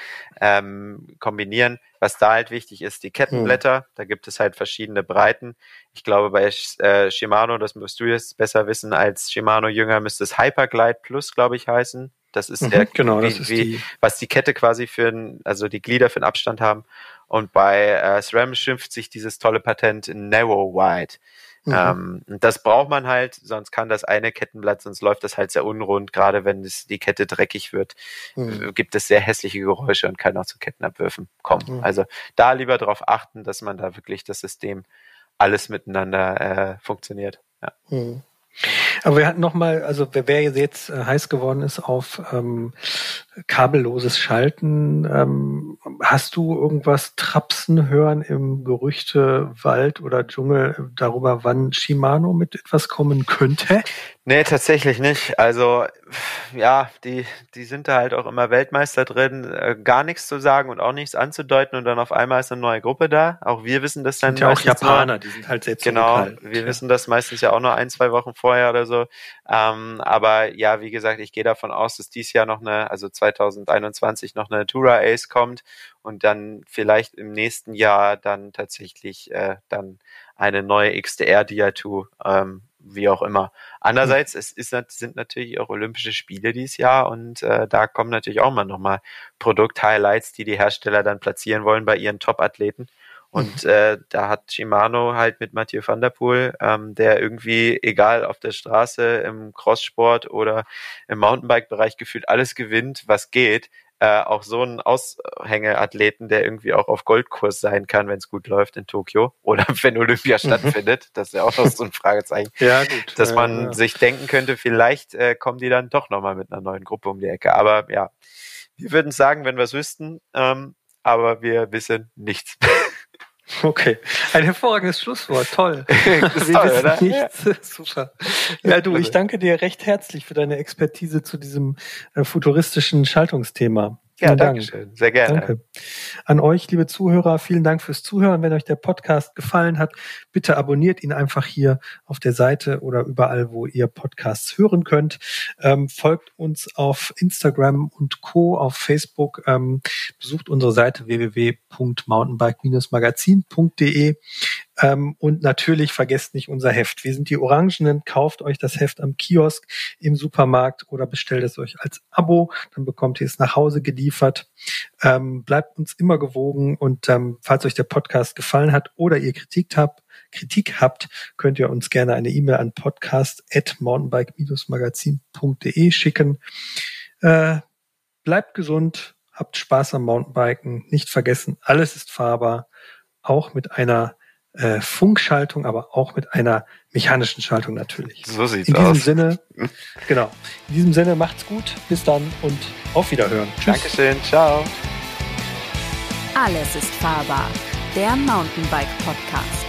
ähm, kombinieren. Was da halt wichtig ist, die Kettenblätter, hm. da gibt es halt verschiedene Breiten. Ich glaube, bei äh, Shimano, das müsst du jetzt besser wissen, als Shimano-Jünger müsste es Hyperglide Plus, glaube ich, heißen. Das ist mhm, der, genau, wie, das ist wie, die. was die Kette quasi für ein, also die Glieder für einen Abstand haben. Und bei äh, SRAM schimpft sich dieses tolle Patent Narrow Wide. Mhm. Ähm, das braucht man halt, sonst kann das eine Kettenblatt, sonst läuft das halt sehr unrund. Gerade wenn es, die Kette dreckig wird, mhm. gibt es sehr hässliche Geräusche und kann auch zu Kettenabwürfen kommen. Mhm. Also da lieber darauf achten, dass man da wirklich das System alles miteinander äh, funktioniert. Ja. Aber wir hatten noch mal, also wer, jetzt äh, heiß geworden ist auf ähm, kabelloses Schalten, ähm, hast du irgendwas trapsen hören im Gerüchtewald oder Dschungel darüber, wann Shimano mit etwas kommen könnte? Nee, tatsächlich nicht. Also ja, die, die sind da halt auch immer Weltmeister drin, äh, gar nichts zu sagen und auch nichts anzudeuten und dann auf einmal ist eine neue Gruppe da. Auch wir wissen das dann. Sind ja auch Japaner, nur, die sind halt sehr Genau, wir ja. wissen das meistens ja auch nur ein, zwei Wochen vorher oder so. Ähm, aber ja, wie gesagt, ich gehe davon aus, dass dies Jahr noch eine, also 2021 noch eine Toura Ace kommt und dann vielleicht im nächsten Jahr dann tatsächlich äh, dann eine neue XDR Dia2 ähm, wie auch immer. Andererseits, es ist, sind natürlich auch Olympische Spiele dieses Jahr und äh, da kommen natürlich auch mal nochmal Produkt-Highlights, die die Hersteller dann platzieren wollen bei ihren Top-Athleten. Und mhm. äh, da hat Shimano halt mit Mathieu van der Poel, ähm, der irgendwie, egal auf der Straße, im Crosssport oder im Mountainbike-Bereich gefühlt alles gewinnt, was geht, äh, auch so einen Aushängeathleten, der irgendwie auch auf Goldkurs sein kann, wenn es gut läuft in Tokio oder <laughs> wenn Olympia mhm. stattfindet. Das ist ja auch noch so ein Fragezeichen. ja, gut. Dass man ja. sich denken könnte, vielleicht äh, kommen die dann doch nochmal mit einer neuen Gruppe um die Ecke. Aber ja, wir würden sagen, wenn wir es wüssten, ähm, aber wir wissen nichts. <laughs> Okay, ein hervorragendes Schlusswort, toll. <laughs> ist toll, oder? Nichts. Ja. Super. Ja, du, ich danke dir recht herzlich für deine Expertise zu diesem äh, futuristischen Schaltungsthema. Ja, danke schön. Sehr gerne. Danke. An euch, liebe Zuhörer, vielen Dank fürs Zuhören. Wenn euch der Podcast gefallen hat, bitte abonniert ihn einfach hier auf der Seite oder überall, wo ihr Podcasts hören könnt. Ähm, folgt uns auf Instagram und Co. auf Facebook. Ähm, besucht unsere Seite www.mountainbike-magazin.de. Ähm, und natürlich vergesst nicht unser Heft. Wir sind die Orangenen. Kauft euch das Heft am Kiosk, im Supermarkt oder bestellt es euch als Abo. Dann bekommt ihr es nach Hause geliefert. Ähm, bleibt uns immer gewogen und ähm, falls euch der Podcast gefallen hat oder ihr Kritik habt, Kritik habt, könnt ihr uns gerne eine E-Mail an podcast.mountainbike-magazin.de schicken. Äh, bleibt gesund, habt Spaß am Mountainbiken. Nicht vergessen, alles ist fahrbar, auch mit einer äh, Funkschaltung, aber auch mit einer mechanischen Schaltung natürlich. So sieht's in diesem aus. Sinne, <laughs> genau. In diesem Sinne macht's gut, bis dann und auf Wiederhören. Tschüss. Dankeschön, ciao. Alles ist fahrbar. Der Mountainbike Podcast.